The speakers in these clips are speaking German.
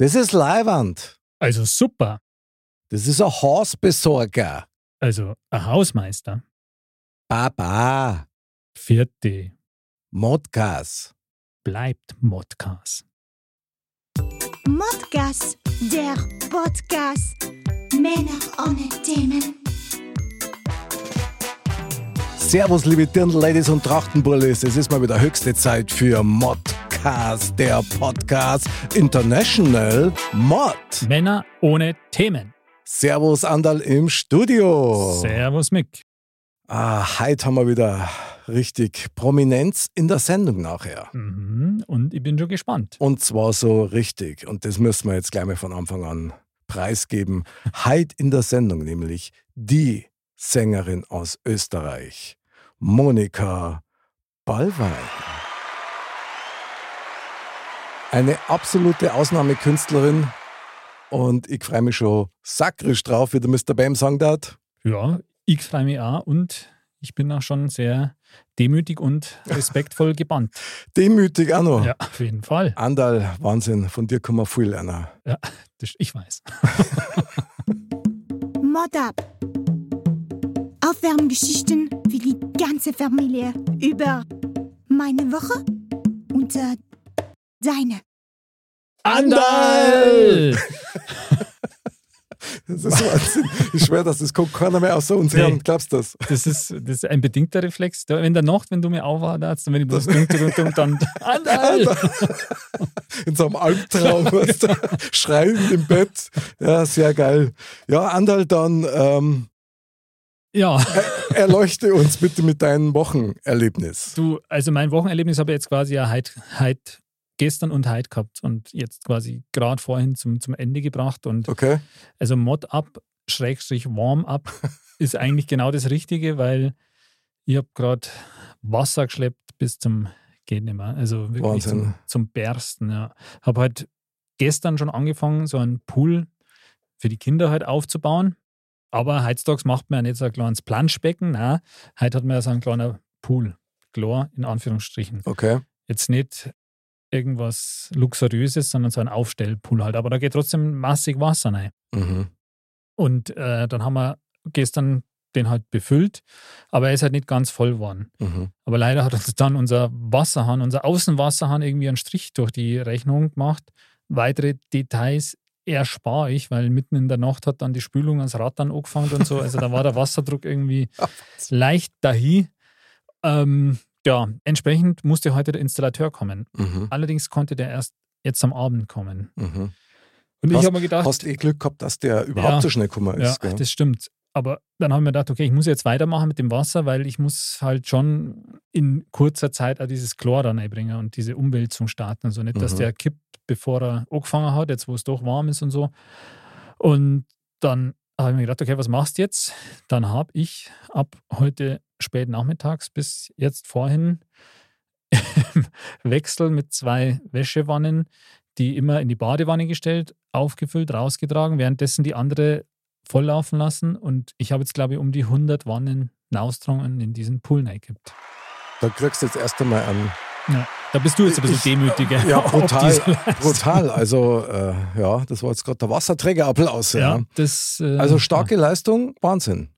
Das ist Leiwand. Also super. Das ist ein Hausbesorger. Also ein Hausmeister. Baba. Vierte. Modcast. Bleibt Modcast. Modcast, der Podcast. Männer ohne Themen. Servus, liebe Dirndl-Ladies und Trachtenbullis. Es ist mal wieder höchste Zeit für Modcast, der Podcast International Mod. Männer ohne Themen. Servus, Andal im Studio. Servus, Mick. Ah, heute haben wir wieder richtig Prominenz in der Sendung nachher. Mhm. Und ich bin schon gespannt. Und zwar so richtig. Und das müssen wir jetzt gleich mal von Anfang an preisgeben. Heute in der Sendung nämlich die Sängerin aus Österreich, Monika Ballwein. Eine absolute Ausnahmekünstlerin und ich freue mich schon sakrisch drauf, wie der Mr. Bam sagen darf. Ja, ich freue mich auch und ich bin auch schon sehr demütig und respektvoll gebannt. Demütig auch noch. Ja, auf jeden Fall. Andal, Wahnsinn, von dir kann man viel lernen. Ja, das, ich weiß. Mod ab. Aufwärmgeschichten für die ganze Familie über meine Woche und äh, deine. Andal! Das ist Wahnsinn. Ich schwöre, dass das kommt keiner mehr außer uns Nee. her. Glaubst du das? Das ist, das ist ein bedingter Reflex. Wenn der Nacht, wenn du mir aufhaderst und wenn ich bloß dunkel und dumm, dann Andal! In so einem Albtraum, weißt du, schreiend im Bett. Ja, sehr geil. Ja, Andal, dann ähm, Ja, erleuchte uns bitte mit deinem Wochenerlebnis. du, also mein Wochenerlebnis habe ich jetzt quasi ja heute, heute gestern und heute gehabt und jetzt quasi gerade vorhin zum, zum Ende gebracht. Und Okay? also Mod-Up, Schrägstrich Warm-Up ist eigentlich genau das Richtige, weil ich habe gerade Wasser geschleppt bis zum geht nicht mehr. Also wirklich Wahnsinn. zum, zum Bersten. Ja. Habe halt gestern schon angefangen, so einen Pool für die Kinder halt aufzubauen. Aber heutzutage macht man ja nicht so ein kleines Planschbecken. Nein, heute hat man ja so einen kleinen Pool. Klar, in Anführungsstrichen. Okay. Jetzt nicht irgendwas Luxuriöses, sondern so ein Aufstellpool halt. Aber da geht trotzdem massig Wasser rein. Mhm. Und äh, dann haben wir gestern den halt befüllt, aber er ist halt nicht ganz voll geworden. Mhm. Aber leider hat uns dann unser Wasserhahn, unser Außenwasserhahn irgendwie einen Strich durch die Rechnung gemacht. Weitere Details erspare ich, weil mitten in der Nacht hat dann die Spülung ans Rad dann angefangen und so. Also da war der Wasserdruck irgendwie leicht dahin. Ähm, ja, entsprechend musste heute der Installateur kommen. Mhm. Allerdings konnte der erst jetzt am Abend kommen. Mhm. Und ich habe mir gedacht, Hast eh Glück gehabt, dass der überhaupt Ja. so schnell gekommen Ja, ist. gell? das stimmt. Aber dann haben wir gedacht, okay, ich muss jetzt weitermachen mit dem Wasser, weil ich muss halt schon in kurzer Zeit auch dieses Chlor dann einbringen und diese Umwälzung starten. Also nicht, dass Mhm. der kippt, bevor er angefangen hat, jetzt wo es doch warm ist und so. Und dann habe ich mir gedacht, okay, was machst du jetzt? Dann habe ich ab heute spät nachmittags bis jetzt vorhin im Wechsel mit zwei Wäschewannen, die immer in die Badewanne gestellt, aufgefüllt, rausgetragen, währenddessen die andere volllaufen lassen. Und ich habe jetzt, glaube ich, um die 100 Wannen Naustrungen in diesen Pool reingekippt. Da kriegst du jetzt erst einmal einen. Ja, da bist du jetzt ein bisschen Ich- demütiger. Ja, brutal. brutal. Also, äh, ja, das war jetzt gerade der Wasserträgerapplaus. Ja. Ja, das, äh, Also starke Leistung, Wahnsinn.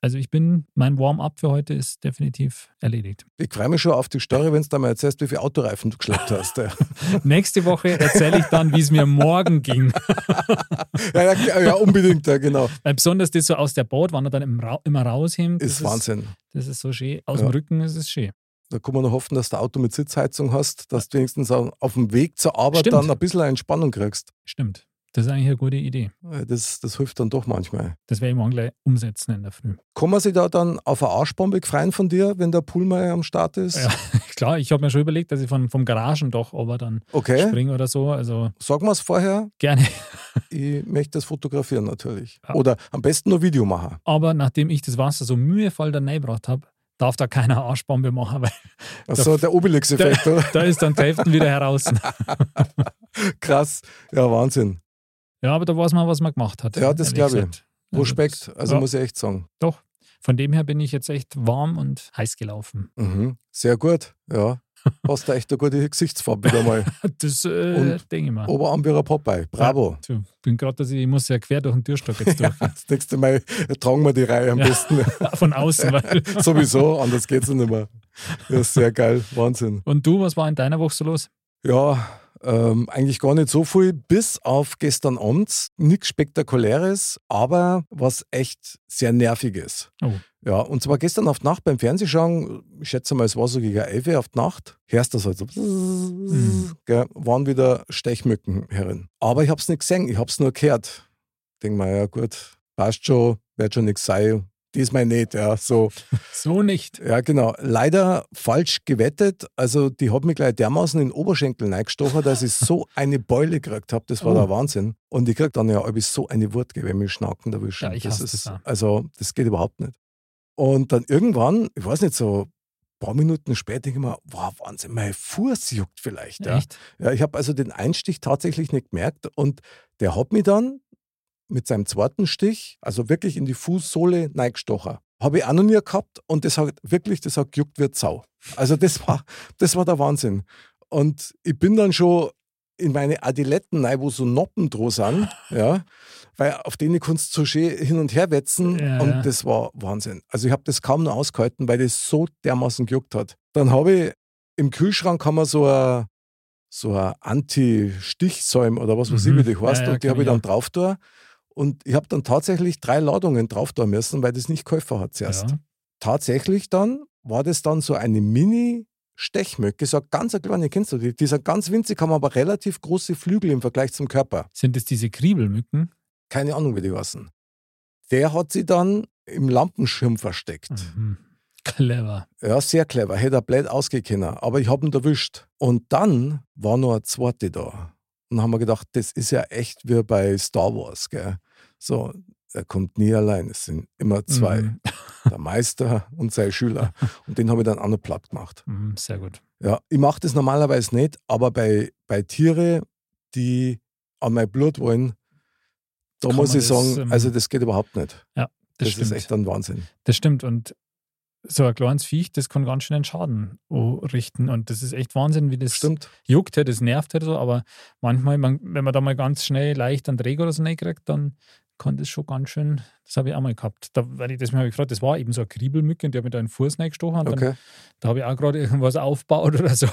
Also ich bin, mein Warm-up für heute ist definitiv erledigt. Ich freue mich schon auf die Story, wenn du da mal erzählst, wie viele Autoreifen du geschleppt hast. Ja, Nächste Woche erzähle ich dann, wie es mir morgen ging. ja, ja, ja unbedingt, ja, genau. Weil besonders das so aus der Bordwanne dann im Ra immer raushebt. Ist Wahnsinn. Das ist so schön. Aus dem Rücken ist es schön. Da kann man nur hoffen, dass du ein Auto mit Sitzheizung hast, dass du wenigstens au- auf dem Weg zur Arbeit Stimmt. dann ein bisschen Entspannung kriegst. Stimmt. Das ist eigentlich eine gute Idee. Das, das hilft dann doch manchmal. Das werde ich morgen gleich umsetzen in der Früh. Kann man sich da dann auf eine Arschbombe freuen von dir, wenn der mal am Start ist? Ja, klar, ich habe mir schon überlegt, dass ich von, vom Garagendach aber dann Okay, springe oder so. Also sag mal es vorher. gerne. Ich möchte das fotografieren natürlich. Ja. Oder am besten nur Video machen. Aber nachdem ich das Wasser so mühevoll da reingebracht habe, darf da keiner Arschbombe machen, weil Also der Obelix-Effekt, oder? da ist dann die Hälfte wieder heraus. Krass. Ja, Wahnsinn. Ja, aber da weiß man, was man gemacht hat. Ja, das glaube ich. gesagt. Also Respekt. das- Also ja, muss ich echt sagen. Doch. Von dem her bin ich jetzt echt warm und heiß gelaufen. Mhm. Sehr gut. Ja. Hast du echt eine gute Gesichtsfarbe wieder mal. Das äh, Und denke ich mal. Ein Popeye. Bravo. Ja, bin gerade, dass ich, ich muss ja quer durch den Türstock jetzt durch. Das nächste Mal tragen wir die Reihe am Ja. besten. Von außen. Weil Sowieso, anders geht's nicht mehr. Ja, sehr geil. Wahnsinn. Und du, was war in deiner Woche so los? Ja, ähm, eigentlich gar nicht so viel, bis auf gestern Abend. Nichts Spektakuläres, aber was echt sehr Nerviges. Oh. Ja, und zwar gestern auf Nacht beim Fernsehschauen, ich schätze mal, es war so gegen 11 Uhr auf Nacht, hörst du das halt so, gell, waren wieder Stechmücken herin. Aber ich hab's nicht gesehen, ich hab's nur gehört. Denk mal, ja gut, passt schon, wird schon nichts sein. Diesmal nicht, ja, so. So nicht. Ja, genau. Leider falsch gewettet. Also, die hat mich gleich dermaßen in den Oberschenkel reingestochen, dass ich so eine Beule gekriegt habe. Das war Oh. der Wahnsinn. Und ich krieg dann ja irgendwie so eine Wut, wenn mich Schnacken erwischen. Ja, ich das ist, das. Also, das geht überhaupt nicht. Und dann irgendwann, ich weiß nicht, so ein paar Minuten später, denke ich mir, wow, Wahnsinn, mein Fuß juckt vielleicht. Ja, Echt? ja ich habe also den Einstich tatsächlich nicht gemerkt. Und der hat mich dann mit seinem zweiten Stich, also wirklich in die Fußsohle reingestochen. Habe ich auch noch nie gehabt und das hat wirklich, das hat gejuckt wie Sau. Also das war, das war der Wahnsinn. Und ich bin dann schon in meine Adiletten rein, wo so Noppen dran sind, ja, weil auf denen kannst du so schön hin und her wetzen Ja, und das war Wahnsinn. Also ich habe das kaum noch ausgehalten, weil das so dermaßen gejuckt hat. Dann habe ich im Kühlschrank haben wir so ein so ein Anti-Stichsäum oder was weiß ich, Mhm. wie die heißt, Ja, ja, und die habe ich ich dann drauf da. Und ich habe dann tatsächlich drei Ladungen drauf da müssen, weil das nicht geholfen hat zuerst. Ja. Tatsächlich dann war das dann so eine Mini-Stechmücke, so eine ganz eine kleine, kennst du die? Die sind ganz winzig, haben aber relativ große Flügel im Vergleich zum Körper. Sind es diese Kriebelmücken? Keine Ahnung, wie die heißen. Der hat sie dann im Lampenschirm versteckt. Mhm. Clever. Ja, sehr clever. Hätte er blöd ausgehen Aber ich habe ihn erwischt. Und dann war noch eine zweite da. Und dann haben wir gedacht, das ist ja echt wie bei Star Wars. Gell? So, er kommt nie allein. Es sind immer zwei. Mhm. Der Meister und sein Schüler. Und den habe ich dann auch noch platt gemacht. Mhm, sehr gut. Ja, ich mache das normalerweise nicht, aber bei, bei Tiere, die an mein Blut wollen, da Kann muss ich das, sagen, ähm, also das geht überhaupt nicht. Das, Das, stimmt. ist echt ein Wahnsinn. Das stimmt. Und so ein kleines Viech, das kann ganz schön einen Schaden richten. Und das ist echt Wahnsinn, wie das Stimmt. juckt, ja, das nervt halt so. Aber manchmal, man, wenn man da mal ganz schnell leicht einen Träger oder so kriegt, dann kann das schon ganz schön, das habe ich auch mal gehabt. Da, weil ich das ich gefragt, das war eben so eine Kriebelmücke und die hat mir da einen Fuß reingestochen. Und dann, Okay. da habe ich auch gerade irgendwas aufgebaut oder so.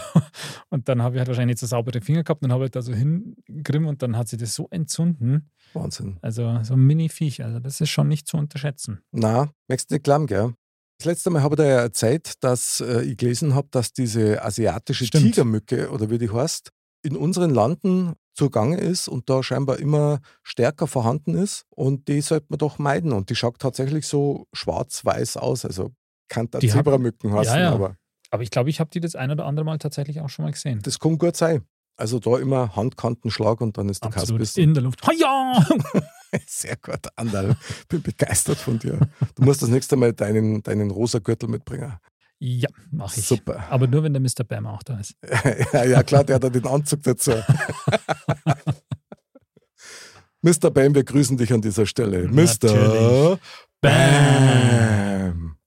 Und dann habe ich halt wahrscheinlich nicht so saubere Finger gehabt und habe halt da so hingrimm und dann hat sich das so entzünden. Wahnsinn. Also so ein Mini-Viech. Also das ist schon nicht zu unterschätzen. Na, merkst du nicht glauben, gell? Das letzte Mal habe ich dir ja erzählt, dass äh, ich gelesen habe, dass diese asiatische Stimmt. Tigermücke oder wie die heißt, in unseren Landen zugange ist und da scheinbar immer stärker vorhanden ist. Und die sollte man doch meiden. Und die schaut tatsächlich so schwarz-weiß aus. Also kann da Die haben- Zebramücken heißen, Ja, ja. aber Aber ich glaube, ich habe die das ein oder andere Mal tatsächlich auch schon mal gesehen. das kann gut sein. Also da immer Handkantenschlag und dann ist der bissen. In der Luft. Ja! Sehr gut, Andal. Bin begeistert von dir. Du musst das nächste Mal deinen, deinen rosa Gürtel mitbringen. Ja, mache ich. Super. Aber nur, wenn der Mr. Bam auch da ist. ja, ja, klar, der hat ja den Anzug dazu. Mr. Bam, wir grüßen dich an dieser Stelle. Mr. Bam.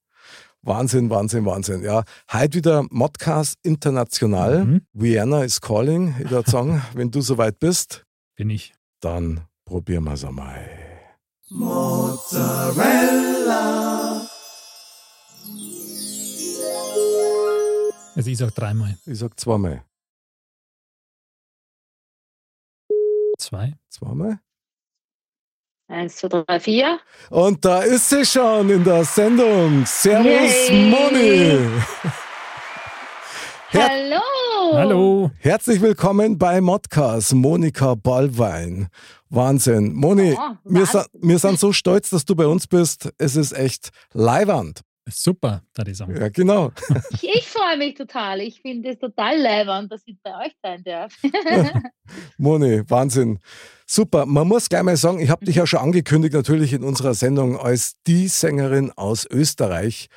Wahnsinn, Wahnsinn, Wahnsinn. Ja, heute wieder Modcast International. Mhm. Vienna is calling. Ich würde sagen, wenn du soweit bist, Bin ich. dann probieren wir es einmal. Also ich sage dreimal. Ich sag zweimal. Zwei. Zweimal. Eins, zwei, drei, vier. Und da ist sie schon in der Sendung. Servus, Yay. Moni. Her Hallo! Hallo. Herzlich willkommen bei Modcast, Monika Ballwein. Wahnsinn. Moni, Oh, wir, sind, wir sind so stolz, dass du bei uns bist. Es ist echt leiwand. Super, da ich sagen. Ja, genau. Ich, ich freue mich total. Ich finde es total leibend, dass ich bei euch sein darf. Moni, Wahnsinn. Super. Man muss gleich mal sagen, ich habe dich ja schon angekündigt, natürlich in unserer Sendung als die Sängerin aus Österreich.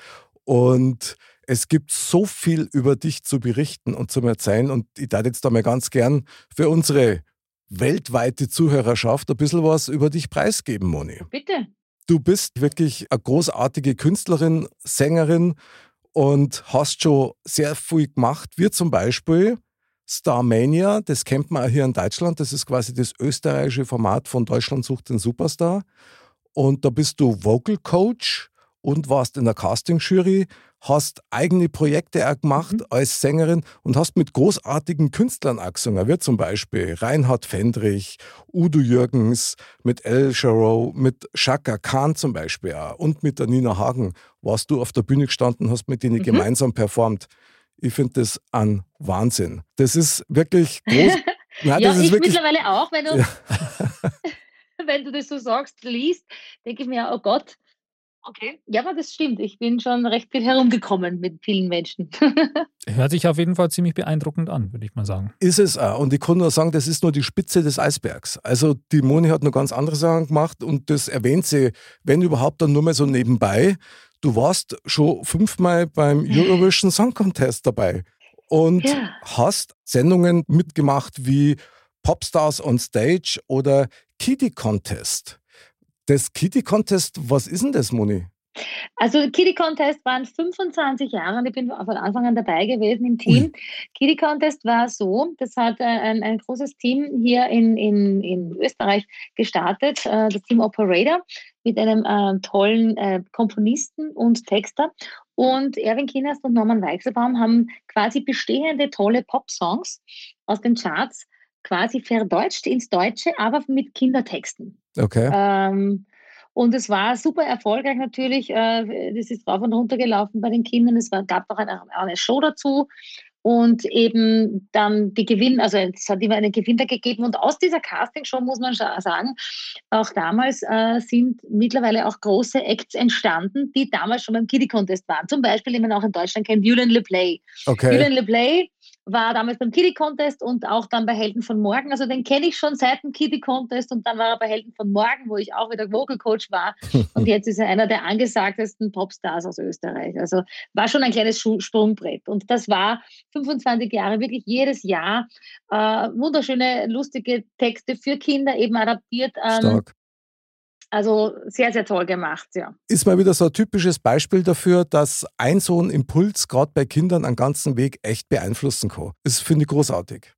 Und es gibt so viel über dich zu berichten und zu erzählen. Und ich darf jetzt da mal ganz gern für unsere weltweite Zuhörerschaft ein bisschen was über dich preisgeben, Moni. Bitte. Du bist wirklich eine großartige Künstlerin, Sängerin und hast schon sehr viel gemacht, wie zum Beispiel Starmania, das kennt man auch hier in Deutschland, das ist quasi das österreichische Format von Deutschland sucht den Superstar. Und da bist du Vocal Coach und warst in der Casting-Jury, hast eigene Projekte auch gemacht mhm. als Sängerin und hast mit großartigen Künstlern auch gesungen, wie zum Beispiel Reinhard Fendrich, Udo Jürgens, mit El Jarreau, mit Shaka Khan zum Beispiel auch und mit der Nina Hagen warst du auf der Bühne gestanden, hast mit denen mhm. gemeinsam performt. Ich finde das ein Wahnsinn. Das ist wirklich groß. Nein, ja, ich wirklich... mittlerweile auch, wenn du, ja. wenn du das so sagst, liest, denke ich mir, oh Gott, Okay. Ja, aber das stimmt. Ich bin schon recht viel herumgekommen mit vielen Menschen. Hört sich auf jeden Fall ziemlich beeindruckend an, würde ich mal sagen. Ist es auch. Und ich kann nur sagen, das ist nur die Spitze des Eisbergs. Also die Moni hat noch ganz andere Sachen gemacht und das erwähnt sie, wenn überhaupt, dann nur mal so nebenbei. Du warst schon fünfmal beim Eurovision Song Contest dabei und ja. hast Sendungen mitgemacht wie Popstars on Stage oder Kitty Contest. Das Kitty Contest, was ist denn das, Moni? Also Kitty Contest waren 25 Jahre und ich bin von Anfang an dabei gewesen im Team. Ui. Kitty Contest war so, das hat äh, ein, ein großes Team hier in, in, in Österreich gestartet, äh, das Team Operator mit einem äh, tollen äh, Komponisten und Texter. Und Erwin Kienast und Norman Weichselbaum haben quasi bestehende tolle Pop-Songs aus den Charts quasi verdeutscht ins Deutsche, aber mit Kindertexten. Okay. Ähm, und es war super erfolgreich natürlich. Äh, das ist rauf und runter gelaufen bei den Kindern. Es war, gab auch eine, eine Show dazu und eben dann die Gewinn, also es hat immer einen Gewinner gegeben und aus dieser Castingshow muss man sagen, auch damals äh, sind mittlerweile auch große Acts entstanden, die damals schon beim Kiddie Contest waren. Zum Beispiel, den man auch in Deutschland kennt, Julian LePlay. Okay. Julian LePlay war damals beim Kiddie Contest und auch dann bei Helden von Morgen. Also den kenne ich schon seit dem Kiddie Contest und dann war er bei Helden von Morgen, wo ich auch wieder Vocal Coach war. und jetzt ist er einer der angesagtesten Popstars aus Österreich. Also war schon ein kleines Sprungbrett. Und das war 25 Jahre, wirklich jedes Jahr äh, wunderschöne, lustige Texte für Kinder eben adaptiert an Stark. Also sehr, sehr toll gemacht, ja. Ist mal wieder so ein typisches Beispiel dafür, dass ein so ein Impuls gerade bei Kindern einen ganzen Weg echt beeinflussen kann. Das finde ich großartig.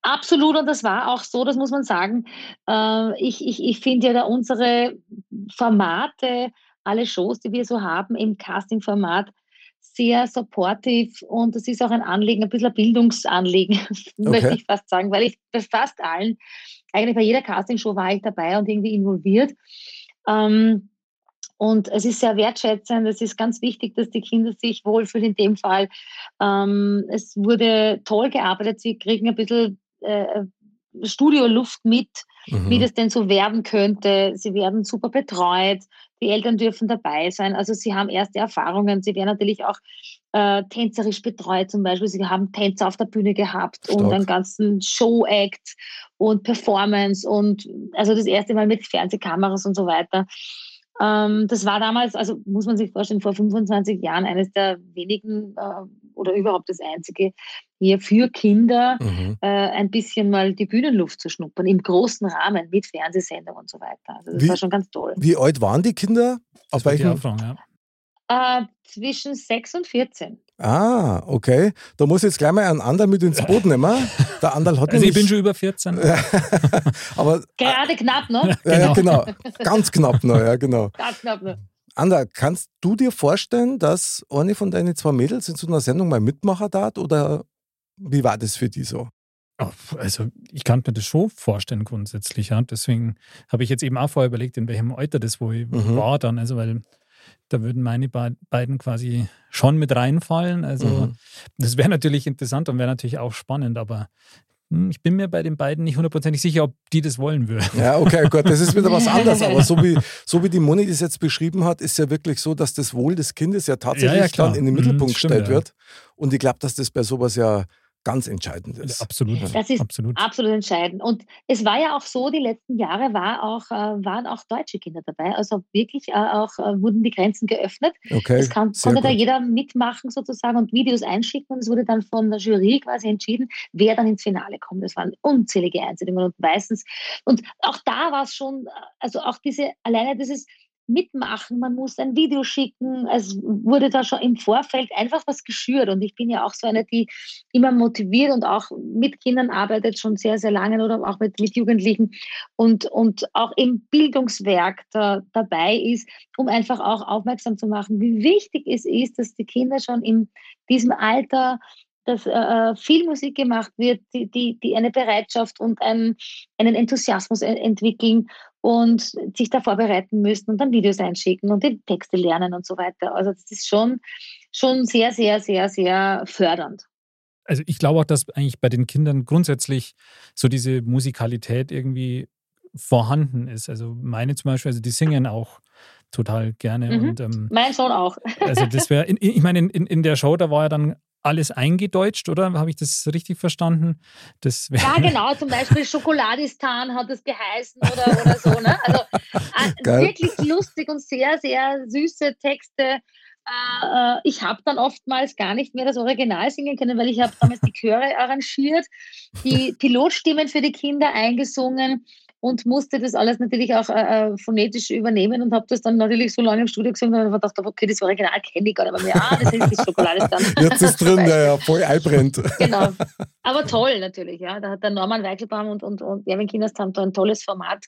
Absolut, und das war auch so, das muss man sagen. Äh, ich ich, ich finde ja da unsere Formate, alle Shows, die wir so haben im Casting-Format, sehr supportive und das ist auch ein Anliegen, ein bisschen ein Bildungsanliegen, okay. möchte ich fast sagen, weil ich bei fast allen, eigentlich bei jeder Castingshow war ich dabei und irgendwie involviert. Ähm, und es ist sehr wertschätzend, es ist ganz wichtig, dass die Kinder sich wohlfühlen in dem Fall. Ähm, es wurde toll gearbeitet, sie kriegen ein bisschen äh, Studioluft mit, mhm. wie das denn so werden könnte. Sie werden super betreut, die Eltern dürfen dabei sein. Also sie haben erste Erfahrungen. Sie werden natürlich auch äh, tänzerisch betreut zum Beispiel. Sie haben Tänzer auf der Bühne gehabt Stark. und einen ganzen Show-Act und Performance und also das erste Mal mit Fernsehkameras und so weiter. Ähm, das war damals, also muss man sich vorstellen, vor 25 Jahren eines der wenigen äh, oder überhaupt das einzige hier für Kinder mhm. äh, ein bisschen mal die Bühnenluft zu schnuppern, im großen Rahmen mit Fernsehsendung und so weiter. Also das wie, war schon ganz toll. Wie alt waren die Kinder? Auf welchem? Anfang, ja. Äh, zwischen 6 und 14. Ah, okay. Da muss ich jetzt gleich mal einen anderen mit ins Boot nehmen. Der Anderl hat also ich bin schon über 14. aber, Gerade knapp noch. Ja, genau. genau. Ganz knapp noch, ja, genau. Ganz knapp noch. Ander, kannst du dir vorstellen, dass eine von deinen zwei Mädels in so einer Sendung mal mitmachen darf oder wie war das für die so? Also ich kann mir das schon vorstellen grundsätzlich. Ja. Deswegen habe ich jetzt eben auch vorher überlegt, in welchem Alter das wo ich mhm. war dann. Also weil da würden meine beiden quasi schon mit reinfallen. Also mhm. das wäre natürlich interessant und wäre natürlich auch spannend, aber ich bin mir bei den beiden nicht hundertprozentig sicher, ob die das wollen würden. Ja, okay, gut, das ist wieder was anderes. Aber so wie, so wie die Moni das jetzt beschrieben hat, ist ja wirklich so, dass das Wohl des Kindes ja tatsächlich ja, ja, dann in den Mittelpunkt mhm, gestellt wird. Und ich glaube, dass das bei sowas ja ganz entscheidend ist. Absolut. Das ist absolut. absolut entscheidend. Und es war ja auch so, die letzten Jahre war auch, äh, waren auch deutsche Kinder dabei. Also wirklich äh, auch äh, wurden die Grenzen geöffnet. Okay, es kann, konnte gut. da jeder mitmachen sozusagen und Videos einschicken. Und es wurde dann von der Jury quasi entschieden, wer dann ins Finale kommt. Das waren unzählige Einsendungen und meistens. Und auch da war es schon, also auch diese, alleine dieses mitmachen, man muss ein Video schicken. Es wurde da schon im Vorfeld einfach was geschürt. Und ich bin ja auch so eine, die immer motiviert und auch mit Kindern arbeitet, schon sehr, sehr lange oder auch mit, mit Jugendlichen und, und auch im Bildungswerk da, dabei ist, um einfach auch aufmerksam zu machen, wie wichtig es ist, dass die Kinder schon in diesem Alter dass äh, äh, viel Musik gemacht wird, die, die, die eine Bereitschaft und einen, einen Enthusiasmus entwickeln und sich da vorbereiten müssen und dann Videos einschicken und die Texte lernen und so weiter. Also das ist schon, schon sehr, sehr, sehr, sehr fördernd. Also ich glaube auch, dass eigentlich bei den Kindern grundsätzlich so diese Musikalität irgendwie vorhanden ist. Also meine zum Beispiel, also die singen auch total gerne. Mhm. Und, ähm, mein Sohn auch. Also das wäre, ich meine, in, in der Show, da war ja dann alles eingedeutscht, oder? Habe ich das richtig verstanden? Das ja, genau. Zum Beispiel Schokoladistan hat es geheißen oder, oder so. Ne? Also äh, wirklich lustig und sehr, sehr süße Texte. Äh, äh ich habe dann oftmals gar nicht mehr das Original singen können, weil ich habe damals die Chöre arrangiert, die Pilotstimmen für die Kinder eingesungen und musste das alles natürlich auch äh, äh phonetisch übernehmen und habe das dann natürlich so lange im Studio gesungen und habe gedacht, okay, das Original kenne ich gar nicht mehr. Ah, das ist die Schokolade dann. Jetzt ist drin, ja, ja, voll einbrennt. Genau. Aber toll natürlich, ja. Da hat der Norman Weichelbaum und, und, und Erwin Kinders haben da ein tolles Format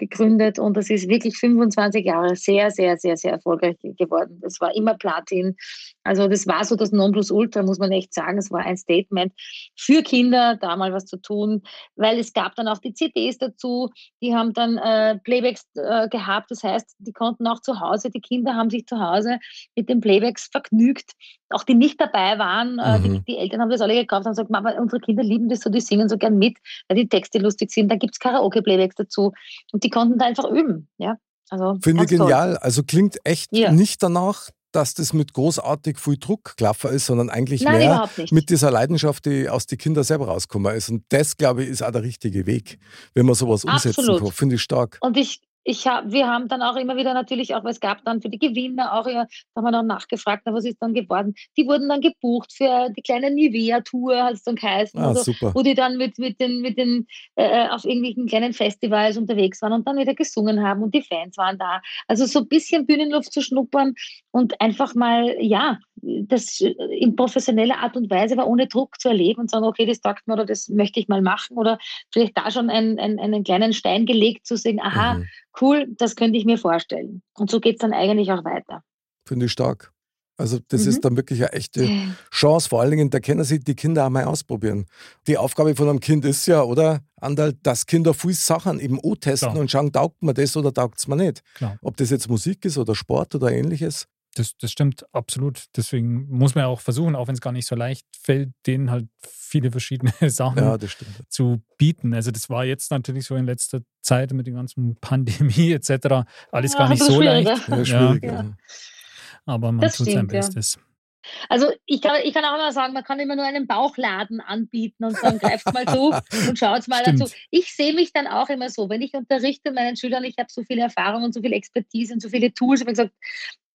gegründet und das ist wirklich 25 Jahre sehr, sehr, sehr, sehr erfolgreich geworden. Das war immer Platin. Also das war so das Nonplusultra, muss man echt sagen. Es war ein Statement für Kinder, da mal was zu tun, weil es gab dann auch die CDs dazu, die haben dann äh, Playbacks äh, gehabt. Das heißt, die konnten auch zu Hause, die Kinder haben sich zu Hause mit den Playbacks vergnügt. Auch die nicht dabei waren, äh, mhm. die, die, Eltern haben das alle gekauft und gesagt, Mama, unsere Kinder lieben das so, die singen so gern mit, weil die Texte lustig sind. Da gibt es Karaoke-Playbacks dazu. Und die konnten da einfach üben. Ja? Also, Finde ich genial. Toll. Also klingt echt ja. nicht danach, dass das mit großartig viel Druck klaffer ist, sondern eigentlich Nein, mehr mit dieser Leidenschaft, die aus den Kindern selber rauskommen ist. Und das, glaube ich, ist auch der richtige Weg, wenn man sowas umsetzen Absolut. kann. Finde ich stark. Und ich, ich hab, wir haben dann auch immer wieder natürlich auch, es gab dann für die Gewinner auch, ja, da haben wir dann nachgefragt, na, was ist dann geworden? Die wurden dann gebucht für die kleine Nivea-Tour, hat es dann geheißen, ah, also, wo die dann mit, mit den, mit den äh, äh, auf irgendwelchen kleinen Festivals unterwegs waren und dann wieder gesungen haben und die Fans waren da. Also so ein bisschen Bühnenluft zu schnuppern und einfach mal, ja, das in professioneller Art und Weise, aber ohne Druck zu erleben und sagen, okay, das taugt mir oder das möchte ich mal machen oder vielleicht da schon einen, einen, einen kleinen Stein gelegt zu sehen, aha, mhm cool, das könnte ich mir vorstellen. Und so geht es dann eigentlich auch weiter. Finde ich stark. Also das mhm. ist dann wirklich eine echte Chance. Vor allen Dingen, da können sie die Kinder auch mal ausprobieren. Die Aufgabe von einem Kind ist ja, oder, Andal, dass Kinder viele Sachen eben auch testen Klar. und schauen, taugt man das oder taugt es mir nicht. Klar. Ob das jetzt Musik ist oder Sport oder ähnliches. Das, das stimmt absolut. Deswegen muss man ja auch versuchen, auch wenn es gar nicht so leicht fällt, denen halt viele verschiedene Sachen ja, zu bieten. Also das war jetzt natürlich so in letzter Zeit mit der ganzen Pandemie etc. alles ja, gar nicht so leicht. Ja. Aber man das tut stimmt, sein Bestes. Also ich kann, ich kann auch immer sagen, man kann immer nur einen Bauchladen anbieten und sagen, greift mal zu und schaut mal Stimmt. dazu. Ich sehe mich dann auch immer so, wenn ich unterrichte meinen Schülern, ich habe so viel Erfahrung und so viel Expertise und so viele Tools, ich habe gesagt,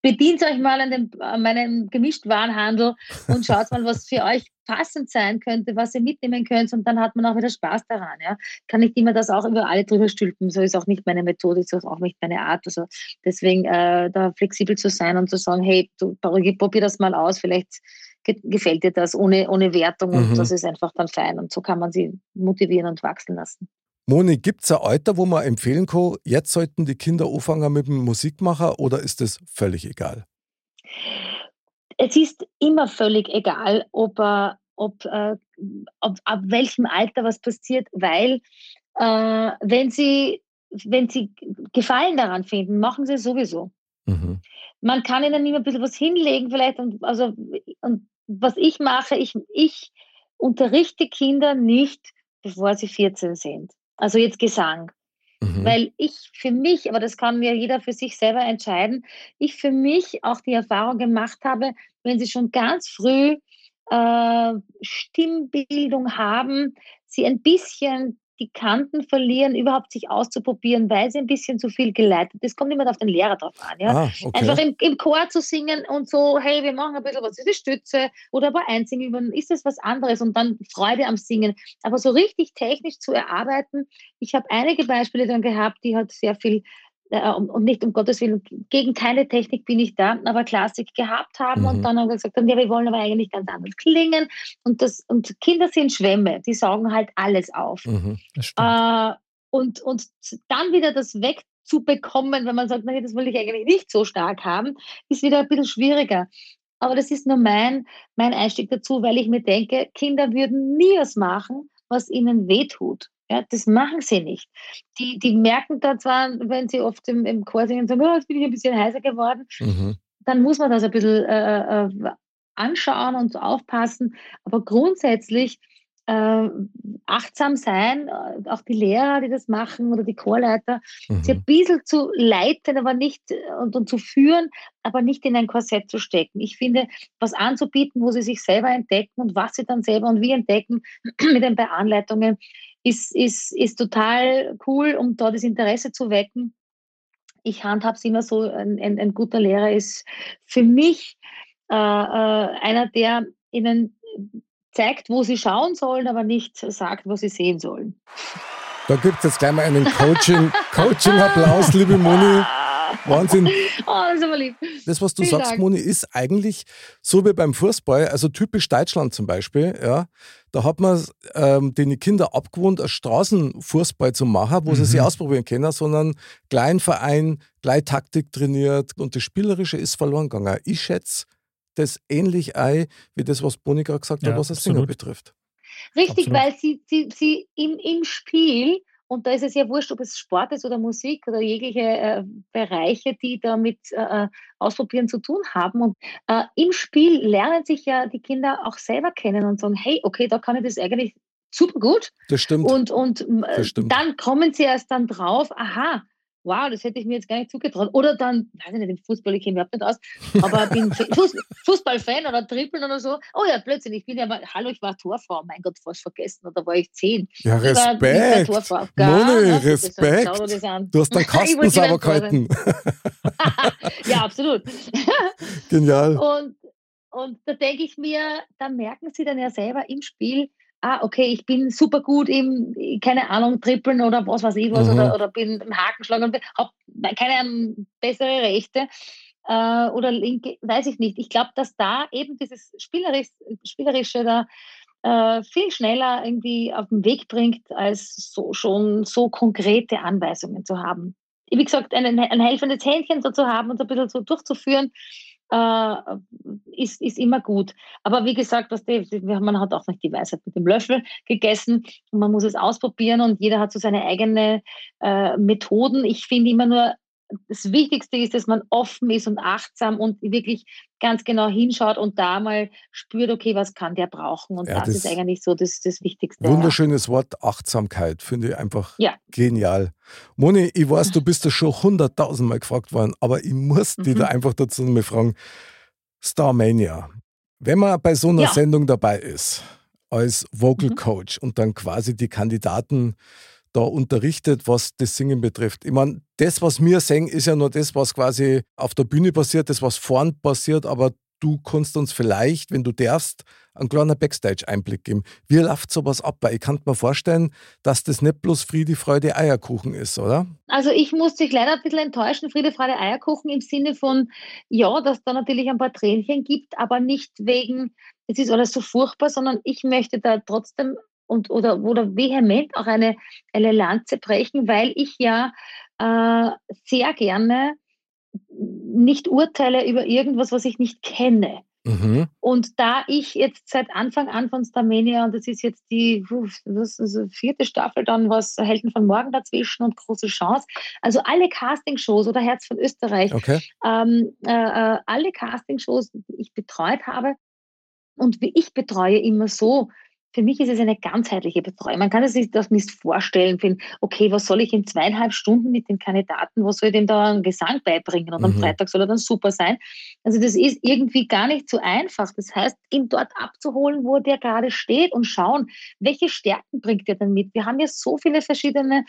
bedient euch mal an, den, an meinem Gemischtwarenhandel und schaut mal, was für euch passend sein könnte, was ihr mitnehmen könnt und dann hat man auch wieder Spaß daran. Ja. Kann nicht immer das auch über alle drüber stülpen, so ist auch nicht meine Methode, so ist auch nicht meine Art. Also deswegen äh, da flexibel zu sein und zu sagen, hey, du probier das mal aus, vielleicht gefällt dir das ohne, ohne Wertung und mhm. das ist einfach dann fein und so kann man sie motivieren und wachsen lassen. Moni, gibt es ein Alter, wo man empfehlen kann, jetzt sollten die Kinder anfangen mit dem Musikmacher oder ist das völlig egal? Es ist immer völlig egal, ob, äh, ob, äh, ob ab welchem Alter was passiert, weil äh, wenn, sie, wenn sie Gefallen daran finden, machen sie es sowieso. Mhm. Man kann ihnen immer ein bisschen was hinlegen, vielleicht. Und, also, und was ich mache, ich, ich unterrichte Kinder nicht, bevor sie 14 sind also jetzt Gesang. Mhm. Weil ich für mich, aber das kann ja jeder für sich selber entscheiden, ich für mich auch die Erfahrung gemacht habe, wenn sie schon ganz früh äh, Stimmbildung haben, sie ein bisschen die Kanten verlieren, überhaupt sich auszuprobieren, weil sie ein bisschen zu viel geleitet ist. Kommt immer auf den Lehrer drauf an. Ja? Ah, okay. Einfach im, im, Chor zu singen und so, hey, wir machen ein bisschen was, ist die Stütze oder aber einsingen, ist das was anderes und dann Freude am Singen. Aber so richtig technisch zu erarbeiten, ich habe einige Beispiele dann gehabt, die hat sehr viel und nicht um Gottes Willen, gegen keine Technik bin ich da, aber Klassik gehabt haben mhm. und dann haben wir gesagt ja, wir wollen aber eigentlich ganz anders klingen. Und, das, und Kinder sind Schwämme, die saugen halt alles auf. Mhm, äh, und, und dann wieder das wegzubekommen, wenn man sagt, nee, das will ich eigentlich nicht so stark haben, ist wieder ein bisschen schwieriger. Aber das ist nur mein, mein Einstieg dazu, weil ich mir denke, Kinder würden nie was machen, was ihnen wehtut. Ja, das machen sie nicht. Die, die merken da zwar, wenn sie oft im, im Chor singen, sagen, oh, jetzt bin ich ein bisschen heißer geworden, mhm. dann muss man das ein bisschen äh, äh, anschauen und aufpassen. Aber grundsätzlich äh, achtsam sein, äh, auch die Lehrer, die das machen oder die Chorleiter, mhm. sie ein bisschen zu leiten, aber nicht und, und zu führen, aber nicht in ein Korsett zu stecken. Ich finde, was anzubieten, wo sie sich selber entdecken und was sie dann selber und wie entdecken mit den Beanleitungen, ist, ist, ist total cool, um dort das Interesse zu wecken. Ich handhabe es immer so, ein, ein, ein, guter Lehrer ist für mich äh, äh, einer, der ihnen zeigt, wo sie schauen sollen, aber nicht sagt, was sie sehen sollen. Da gibt es jetzt gleich mal einen Coaching-Applaus, Coaching liebe Moni. Wahnsinn. Oh, das ist aber lieb. Das, was du Vielen sagst, Dank. Moni, ist eigentlich so wie beim Fußball, also typisch Deutschland zum Beispiel. Ja, da hat man ähm, den Kinder abgewohnt, einen Straßenfußball zu machen, wo mhm. sie sich ausprobieren können, sondern kleinen Verein, gleich Taktik trainiert und das Spielerische ist verloren gegangen. Ich schätze das ähnlich ein, wie das, was Boni gerade gesagt ja, hat, was das Singer betrifft. Richtig, absolut. weil sie, sie, sie im, im Spiel und da ist es ja wurscht, ob es Sport ist oder Musik oder jegliche äh, Bereiche, die damit äh, äh, Ausprobieren zu tun haben. Und äh, im Spiel lernen sich ja die Kinder auch selber kennen und sagen, hey, okay, da kann ich das eigentlich super gut. Das stimmt. Und, und äh, das stimmt. dann kommen sie erst dann drauf, aha, wow, das hätte ich mir jetzt gar nicht zugetraut. Oder dann, weiß ich nicht, im Fußball, ich kenne mich überhaupt nicht aus, aber bin Fußballfan oder Trippeln oder so. Oh ja, plötzlich, ich bin ja, hallo, ich war Torfrau, mein Gott, fast vergessen, oder war ich zehn. Ja, Respekt. War, Moni, Respekt. Du hast dann Kasten sauber gehalten. ja, absolut. Genial. Und, und da denke ich mir, da merken sie dann ja selber im Spiel, ah, okay, ich bin super gut im, keine Ahnung, Trippeln oder was weiß ich was, mhm. oder, oder bin im Hakenschlag und habe keine Ahnung, bessere Rechte äh, oder linke, weiß ich nicht. Ich glaube, dass da eben dieses Spielerisch, Spielerische da äh, viel schneller irgendwie auf den Weg bringt, als so, schon so konkrete Anweisungen zu haben. Wie gesagt, ein, ein helfendes Händchen so zu haben und so ein bisschen so durchzuführen, äh, ist, ist immer gut. Aber wie gesagt, was die, man hat auch nicht die Weisheit mit dem Löffel gegessen und man muss es ausprobieren und jeder hat so seine eigenen äh, Methoden. Ich finde immer nur, das Wichtigste ist, dass man offen ist und achtsam und wirklich ganz genau hinschaut und da mal spürt, okay, was kann der brauchen? Und ja, das, das, ist eigentlich so das, das Wichtigste. Wunderschönes ja. Wort, Achtsamkeit, finde ich einfach ja. genial. Moni, ich weiß, du bist da schon hunderttausendmal gefragt worden, aber ich muss mhm. dich da einfach dazu mal fragen, Starmania, wenn man bei so einer Sendung dabei ist, als Vocal mhm. Coach und dann quasi die Kandidaten da unterrichtet, was das Singen betrifft. Ich meine, das, was wir singen, ist ja nur das, was quasi auf der Bühne passiert, das, was vorn passiert, aber du kannst uns vielleicht, wenn du darfst, einen kleinen Backstage-Einblick geben. Wie läuft sowas ab? Weil ich kann mir vorstellen, dass das nicht bloß Friede, Freude, Eierkuchen ist, oder? Also ich muss dich leider ein bisschen enttäuschen, Friede, Freude, Eierkuchen im Sinne von, ja, dass da natürlich ein paar Tränchen gibt, aber nicht wegen, es ist alles so furchtbar, sondern ich möchte da trotzdem und oder, oder vehement auch eine, eine Lanze brechen, weil ich ja äh, sehr gerne nicht urteile über irgendwas, was ich nicht kenne. Mhm. Und da ich jetzt seit Anfang an von Starmania, und das ist jetzt die das die vierte Staffel, dann was Helden von Morgen dazwischen und große Chance, also alle Castingshows oder Herz von Österreich, okay. ähm, äh, äh alle Castingshows, die ich betreut habe, und wie ich betreue immer so, für mich ist es eine ganzheitliche Betreuung. Man kann sich das nicht vorstellen, finden, okay, was soll ich in zweieinhalb Stunden mit den Kandidaten, was soll ich dem da einen Gesang beibringen und mhm. am Freitag soll er dann super sein. Also das ist irgendwie gar nicht so einfach. Das heißt, ihn dort abzuholen, wo der gerade steht und schauen, welche Stärken bringt er denn mit. Wir haben ja so viele verschiedene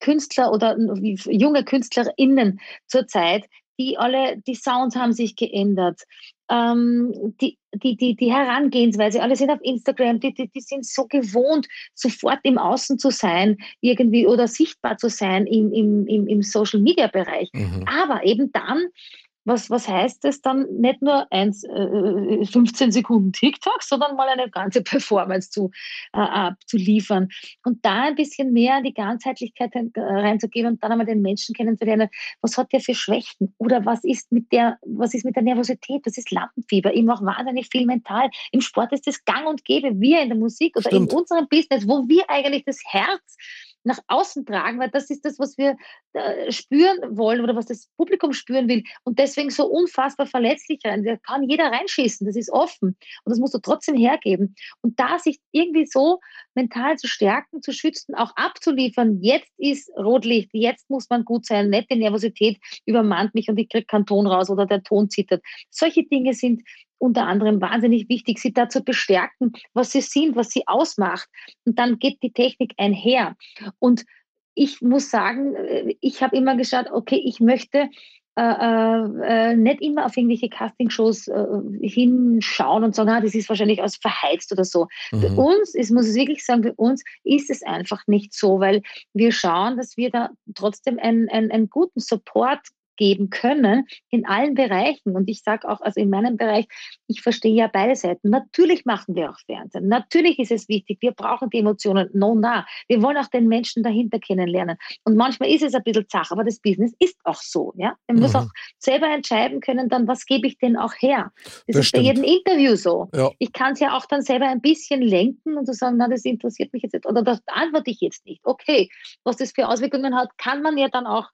Künstler oder junge KünstlerInnen zurzeit, die alle, die Sounds haben sich geändert. Ähm, die, die, die, die Herangehensweise, alle sind auf Instagram, die, die, die sind so gewohnt, sofort im Außen zu sein, irgendwie oder sichtbar zu sein im, im, im, im Social Media Bereich. Mhm. Aber eben dann was, was heißt es dann? Nicht nur eins, äh, 15 Sekunden TikTok, sondern mal eine ganze Performance zu, äh, zu liefern. Und da ein bisschen mehr in die Ganzheitlichkeit reinzugehen und dann einmal den Menschen kennenzulernen, was hat der für Schwächen? Oder was ist mit der, was ist mit der Nervosität, was ist Lampenfieber, ich mache wahnsinnig viel mental. Im Sport ist das gang und gäbe, wir in der Musik oder Stimmt. in unserem Business, wo wir eigentlich das Herz nach außen tragen, weil das ist das, was wir äh, spüren wollen oder was das Publikum spüren will. Und deswegen so unfassbar verletzlich rein. Da kann jeder reinschießen, das ist offen. Und das musst du trotzdem hergeben. Und da sich irgendwie so mental zu stärken, zu schützen, auch abzuliefern, jetzt ist Rotlicht, jetzt muss man gut sein, nicht die Nervosität übermannt mich und ich kriege keinen Ton raus oder der Ton zittert. Solche Dinge sind unter anderem wahnsinnig wichtig, sie dazu bestärken, was sie sind, was sie ausmacht. Und dann geht die Technik einher. Und ich muss sagen, äh, ich habe immer geschaut, okay, ich möchte äh, äh, nicht immer auf irgendwelche Castingshows äh, hinschauen und sagen, ah, das ist wahrscheinlich aus verheizt oder so. Mhm. Für uns, ich muss es wirklich sagen, für uns ist es einfach nicht so, weil wir schauen, dass wir da trotzdem einen, einen, einen guten Support geben können in allen Bereichen. Und ich sage auch, also in meinem Bereich, ich verstehe ja beide Seiten. Natürlich machen wir auch Fernsehen. Natürlich ist es wichtig. Wir brauchen die Emotionen. No, na. Wir wollen auch den Menschen dahinter kennenlernen. Und manchmal ist es ein bisschen zach, aber das Business ist auch so. Ja? Man mhm. muss auch selber entscheiden können, dann, was gebe ich denn auch her? Das, das ist stimmt. bei jedem Interview so. Ja. Ich kann es ja auch dann selber ein bisschen lenken und zu sagen, na, das interessiert mich jetzt nicht oder das antworte ich jetzt nicht. Okay, was das für Auswirkungen hat, kann man ja dann auch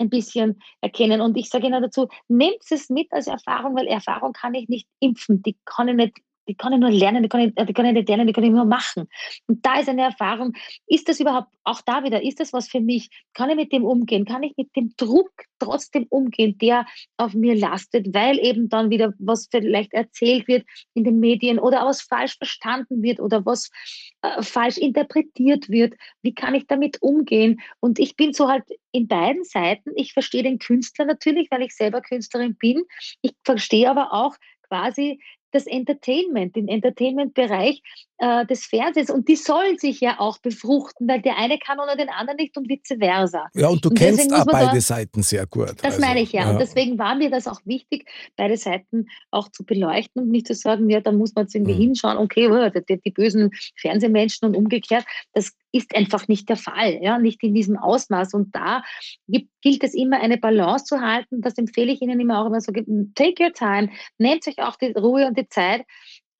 ein bisschen erkennen. Und ich sage Ihnen dazu, nehmt es mit als Erfahrung, weil Erfahrung kann ich nicht impfen, die kann ich nicht die kann ich nur lernen, die kann ich, die kann ich nicht lernen, die kann ich nur machen. Und da ist eine Erfahrung, ist das überhaupt, auch da wieder, ist das was für mich? Kann ich mit dem umgehen? Kann ich mit dem Druck trotzdem umgehen, der auf mir lastet, weil eben dann wieder was vielleicht erzählt wird in den Medien oder was falsch verstanden wird oder was äh, falsch interpretiert wird? Wie kann ich damit umgehen? Und ich bin so halt in beiden Seiten. Ich verstehe den Künstler natürlich, weil ich selber Künstlerin bin. Ich verstehe aber auch quasi das Entertainment, den Entertainment-Bereich äh, des Fernsehens. Und die sollen sich ja auch befruchten, weil der eine kann ohne den anderen nicht und vice versa. Ja, und du und kennst auch beide da, Seiten sehr gut. Das also, meine ich ja. ja. Und deswegen war mir das auch wichtig, beide Seiten auch zu beleuchten und nicht zu sagen, ja, da muss man jetzt irgendwie mhm. hinschauen, okay, oh, die, die, bösen Fernsehmenschen und umgekehrt. Das ist einfach nicht der Fall, ja, nicht in diesem Ausmaß. Und da gibt, gilt es immer, eine Balance zu halten. Das empfehle ich Ihnen immer auch immer so, take your time, nehmt euch auch die Ruhe und die Zeit,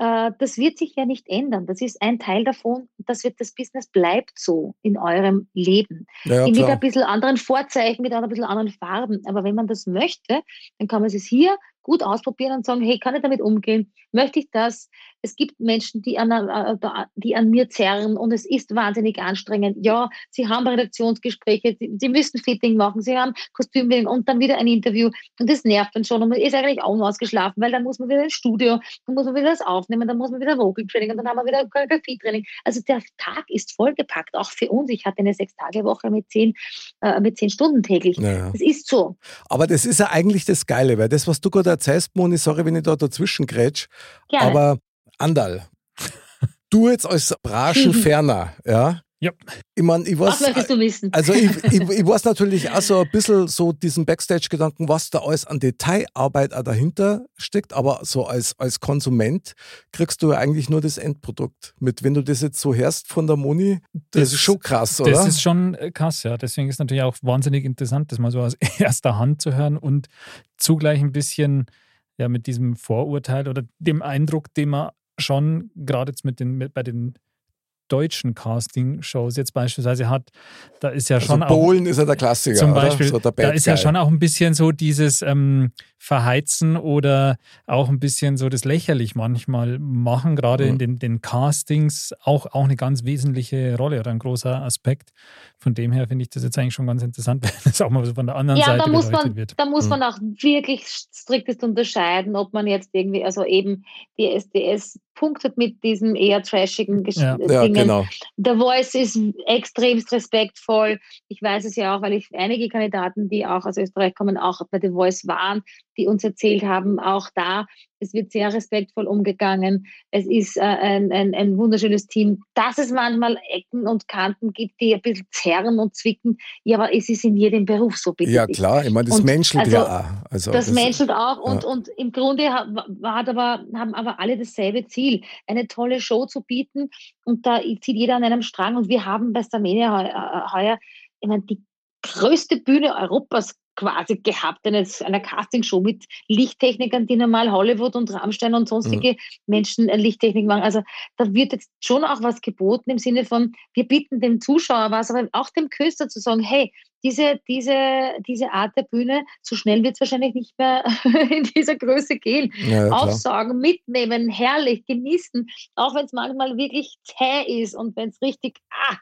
äh, das wird sich ja nicht ändern. Das ist ein Teil davon. Das wird das Business bleibt so in eurem Leben. Ja, mit ein bisschen anderen Vorzeichen, mit ein bisschen anderen Farben. Aber wenn man das möchte, dann kann man es hier gut ausprobieren und sagen, hey, kann ich damit umgehen? Möchte ich das? Es gibt Menschen, die an, äh, die an mir zerren und es ist wahnsinnig anstrengend. Ja, sie haben Redaktionsgespräche, sie müssen Fitting machen, sie haben Kostümwillen und dann wieder ein Interview und das nervt dann schon und man ist eigentlich auch ausgeschlafen, weil dann muss man wieder ins Studio, dann muss man wieder das aufnehmen, dann muss man wieder Vocal Training und dann haben wir wieder Choreografie Training. Also der Tag ist vollgepackt, auch für uns. Ich hatte eine Sechs-Tage-Woche mit zehn, äh, mit zehn Stunden täglich. Ja. Das ist so. Aber das ist ja eigentlich das Geile, weil das, was du gerade erzählst, Moni, sorry, wenn ich da dazwischen grätsch, aber Andal, du jetzt als Branchenferner, ja, ja. Ich mein, ich weiß, was möchtest du wissen? Also ich, ich, ich weiß natürlich auch so ein bisschen so diesen Backstage-Gedanken, was da alles an Detailarbeit auch dahinter steckt, aber so als, als Konsument kriegst du ja eigentlich nur das Endprodukt mit. Wenn du das jetzt so hörst von der Moni, das, das ist schon krass, oder? Das ist schon äh, krass, ja. Deswegen ist es natürlich auch wahnsinnig interessant, das mal so aus erster Hand zu hören und zugleich ein bisschen ja mit diesem Vorurteil oder dem Eindruck, den man schon gerade jetzt mit den, mit, bei den deutschen Casting-Shows jetzt beispielsweise hat, da ist ja also schon Polen auch. ist ja der Klassiker. Zum Beispiel, so da ist ja schon auch ein bisschen so dieses, ähm, verheizen oder auch ein bisschen so das lächerlich manchmal machen, gerade Mhm. in den, den Castings auch, auch eine ganz wesentliche Rolle oder ein großer Aspekt. Von dem her finde ich das jetzt eigentlich schon ganz interessant, wenn das auch mal so von der anderen Ja, Seite da muss man, wird. da muss Mhm. man auch wirklich striktest unterscheiden, ob man jetzt irgendwie, also eben die SDS punktet mit diesem eher trashigen Gesch Ja. Ja, genau. The Voice ist extremst respektvoll. Ich weiß es ja auch, weil ich einige Kandidaten, die auch aus Österreich kommen, auch bei The Voice waren, die uns erzählt haben, auch da, es wird sehr respektvoll umgegangen. Es ist äh, ein, ein, ein wunderschönes Team. Dass es manchmal Ecken und Kanten gibt, die ein bisschen zerren und zwicken, ja, aber es ist in jedem Beruf so, bitte. Ja, klar. Ich meine, das Und menschelt also, ja auch. Also, Das menschelt auch und, ja. und im Grunde hat, aber, haben aber alle dasselbe Ziel, eine tolle Show zu bieten und da zieht jeder an einem Strang und wir haben bei Starmania heu- äh, heuer ich meine, die größte Bühne Europas quasi gehabt, eine, eine Castingshow mit Lichttechnikern, die normal Hollywood und Rammstein und sonstige Menschen äh, Lichttechnik machen. Also da wird jetzt schon auch was geboten im Sinne von, wir bieten dem Zuschauer was, aber auch dem Künstler zu sagen, hey, diese, diese, diese Art der Bühne, so schnell wird es wahrscheinlich nicht mehr in dieser Größe gehen. ja, ja, klar. Aufsagen, mitnehmen, herrlich, genießen, auch wenn es manchmal wirklich zäh ist und wenn es richtig ah,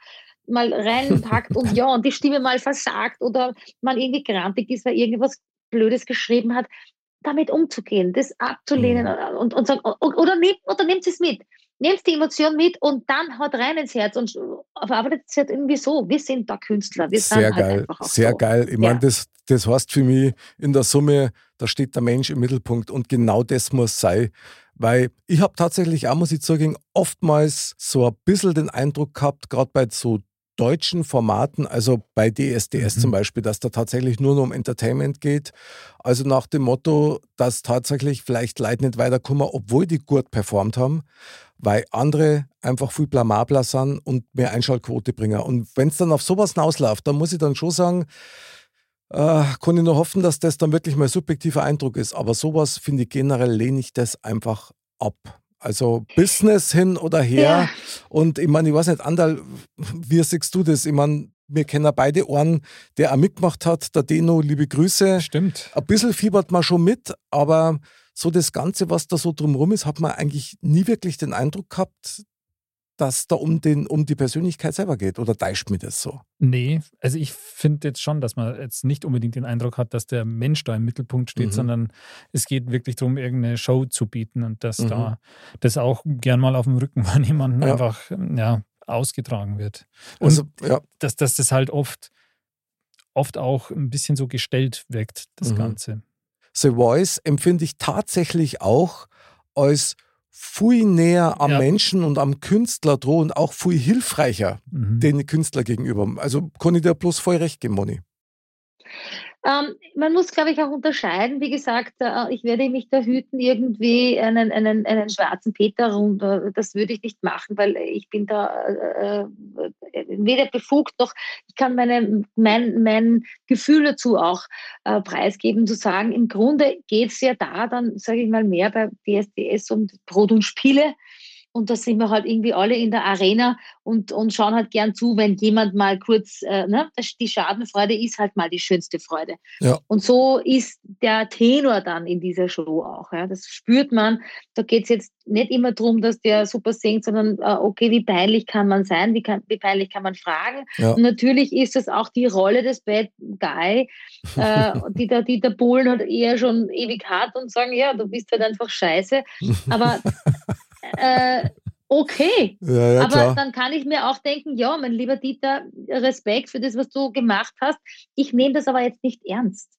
mal reinpackt und ja, und die Stimme mal versagt oder man irgendwie krampig ist, weil irgendwas Blödes geschrieben hat, damit umzugehen, das abzulehnen Mhm. und, und sagen, oder nehmt oder nehmt es mit. Nehmt die Emotion mit und dann haut rein ins Herz und verarbeitet es halt irgendwie so. Wir sind da Künstler. Wir sind Sehr halt geil, einfach auch sehr so. geil. Ich Ja. meine, das, das heißt für mich in der Summe, da steht der Mensch im Mittelpunkt und genau das muss sein. Weil ich habe tatsächlich auch, muss ich zugeben, oftmals so ein bisschen den Eindruck gehabt, gerade bei so deutschen Formaten, also bei DSDS Mhm. zum Beispiel, dass da tatsächlich nur noch um Entertainment geht. Also nach dem Motto, dass tatsächlich vielleicht Leute nicht weiterkommen, obwohl die gut performt haben, weil andere einfach viel blamabler sind und mehr Einschaltquote bringen. Und wenn es dann auf sowas hinausläuft, dann muss ich dann schon sagen, äh, kann ich nur hoffen, dass das dann wirklich mein subjektiver Eindruck ist. Aber sowas finde ich generell lehne ich das einfach ab. Also Business hin oder her. Ja. Und ich meine, ich weiß nicht, Andal, wie siehst du das? Ich meine, wir kennen beide einen, der auch mitgemacht hat, der Deno, liebe Grüße. Stimmt. Ein bisschen fiebert man schon mit, aber so das Ganze, was da so drumherum ist, hat man eigentlich nie wirklich den Eindruck gehabt, dass da um, den, um die Persönlichkeit selber geht. Oder täuscht mir das so? Nee, also ich finde jetzt schon, dass man jetzt nicht unbedingt den Eindruck hat, dass der Mensch da im Mittelpunkt steht, Mhm. sondern es geht wirklich darum, irgendeine Show zu bieten und dass Mhm. da das auch gern mal auf dem Rücken von jemandem Ja. einfach ja, ausgetragen wird. Und Also, ja. dass, dass das halt oft, oft auch ein bisschen so gestellt wirkt, das Mhm. Ganze. The Voice empfinde ich tatsächlich auch als viel näher am Ja. Menschen und am Künstler dran und auch viel hilfreicher Mhm. den Künstler gegenüber. Also kann ich dir bloß voll recht geben, Moni. Ähm, man muss, glaube ich, auch unterscheiden. Wie gesagt, äh, ich werde mich da hüten, irgendwie einen, einen, einen schwarzen Peter runter. Das würde ich nicht machen, weil ich bin da äh, äh, weder befugt noch ich kann meine, mein, mein Gefühl dazu auch äh, preisgeben, zu sagen, im Grunde geht es ja da dann, sage ich mal, mehr bei DSDS um Brot und Spiele. Und da sind wir halt irgendwie alle in der Arena und, und schauen halt gern zu, wenn jemand mal kurz, äh, ne, die Schadenfreude ist halt mal die schönste Freude. Ja. Und so ist der Tenor dann in dieser Show auch. Ja. Das spürt man. Da geht es jetzt nicht immer darum, dass der super singt, sondern äh, okay, wie peinlich kann man sein, wie, kann, wie peinlich kann man fragen. Ja. Und natürlich ist das auch die Rolle des Bad Guy, äh, die, der, die der Bullen halt eher schon ewig hat und sagen, ja, du bist halt einfach scheiße. Aber äh, okay. Ja, ja, Aber klar. dann kann ich mir auch denken, ja, mein lieber Dieter, Respekt für das, was du gemacht hast. Ich nehme das aber jetzt nicht ernst.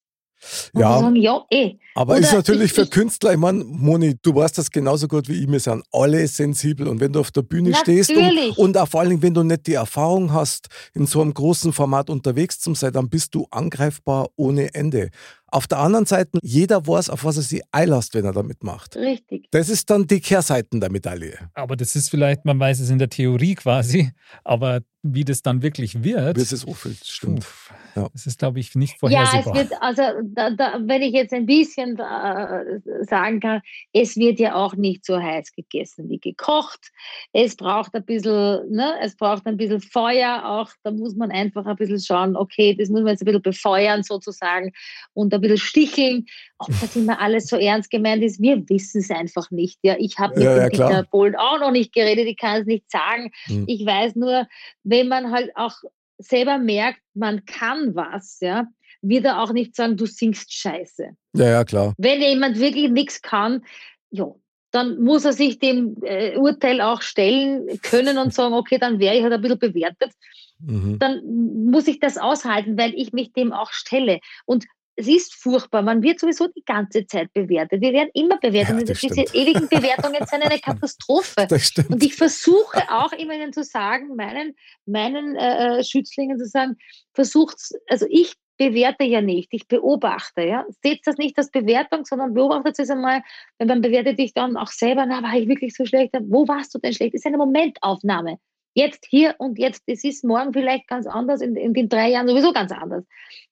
Und Ja. sagen, ja, eh. Aber Oder ist natürlich ich- für ich- Künstler, ich meine, Moni, du weißt das genauso gut wie ich, wir sind alle sensibel. Und wenn du auf der Bühne stehst und, Natürlich. und auch vor allen Dingen, wenn du nicht die Erfahrung hast, in so einem großen Format unterwegs zu sein, dann bist du angreifbar ohne Ende. Auf der anderen Seite, jeder weiß, auf was er sich einlässt, wenn er damit macht. Richtig. Das ist dann die Kehrseiten der Medaille. Aber das ist vielleicht, man weiß es in der Theorie quasi, aber wie das dann wirklich wird, Wie es ist auch viel, stimmt. puh, Ja. Das ist, glaube ich, nicht Ja, es vorhersehbar. wird, also da, da, wenn ich jetzt ein bisschen äh, sagen kann, es wird ja auch nicht so heiß gegessen wie gekocht. Es braucht ein bisschen, ne, es braucht ein bisschen Feuer auch. Da muss man einfach ein bisschen schauen, okay, das muss man jetzt ein bisschen befeuern sozusagen und ein bisschen sticheln. Ob das immer alles so ernst gemeint ist, wir wissen es einfach nicht. Ja, ich habe mit Ja, ja. Dieter Bohlen auch noch nicht geredet, ich kann es nicht sagen. Hm. Ich weiß nur, wenn man halt auch selber merkt, man kann was, ja, wird er auch nicht sagen, du singst scheiße. Ja, ja, klar. Wenn jemand wirklich nichts kann, ja, dann muss er sich dem äh, Urteil auch stellen können und sagen, okay, dann wäre ich halt ein bisschen bewertet. Mhm. Dann muss ich das aushalten, weil ich mich dem auch stelle. Und es ist furchtbar. Man wird sowieso die ganze Zeit bewertet. Wir werden immer bewertet. Ja, das diese ewigen Bewertungen sind eine Katastrophe. Und ich versuche auch immer ihnen zu sagen, meinen, meinen äh, äh, Schützlingen zu sagen, versucht's, also ich bewerte ja nicht, ich beobachte, ja. Seht das nicht als Bewertung, sondern beobachtet es einmal, wenn man bewertet dich dann auch selber, na, war ich wirklich so schlecht? Wo warst du denn schlecht? Das ist eine Momentaufnahme. Jetzt, hier und jetzt. Es ist morgen vielleicht ganz anders, in, in den drei Jahren sowieso ganz anders.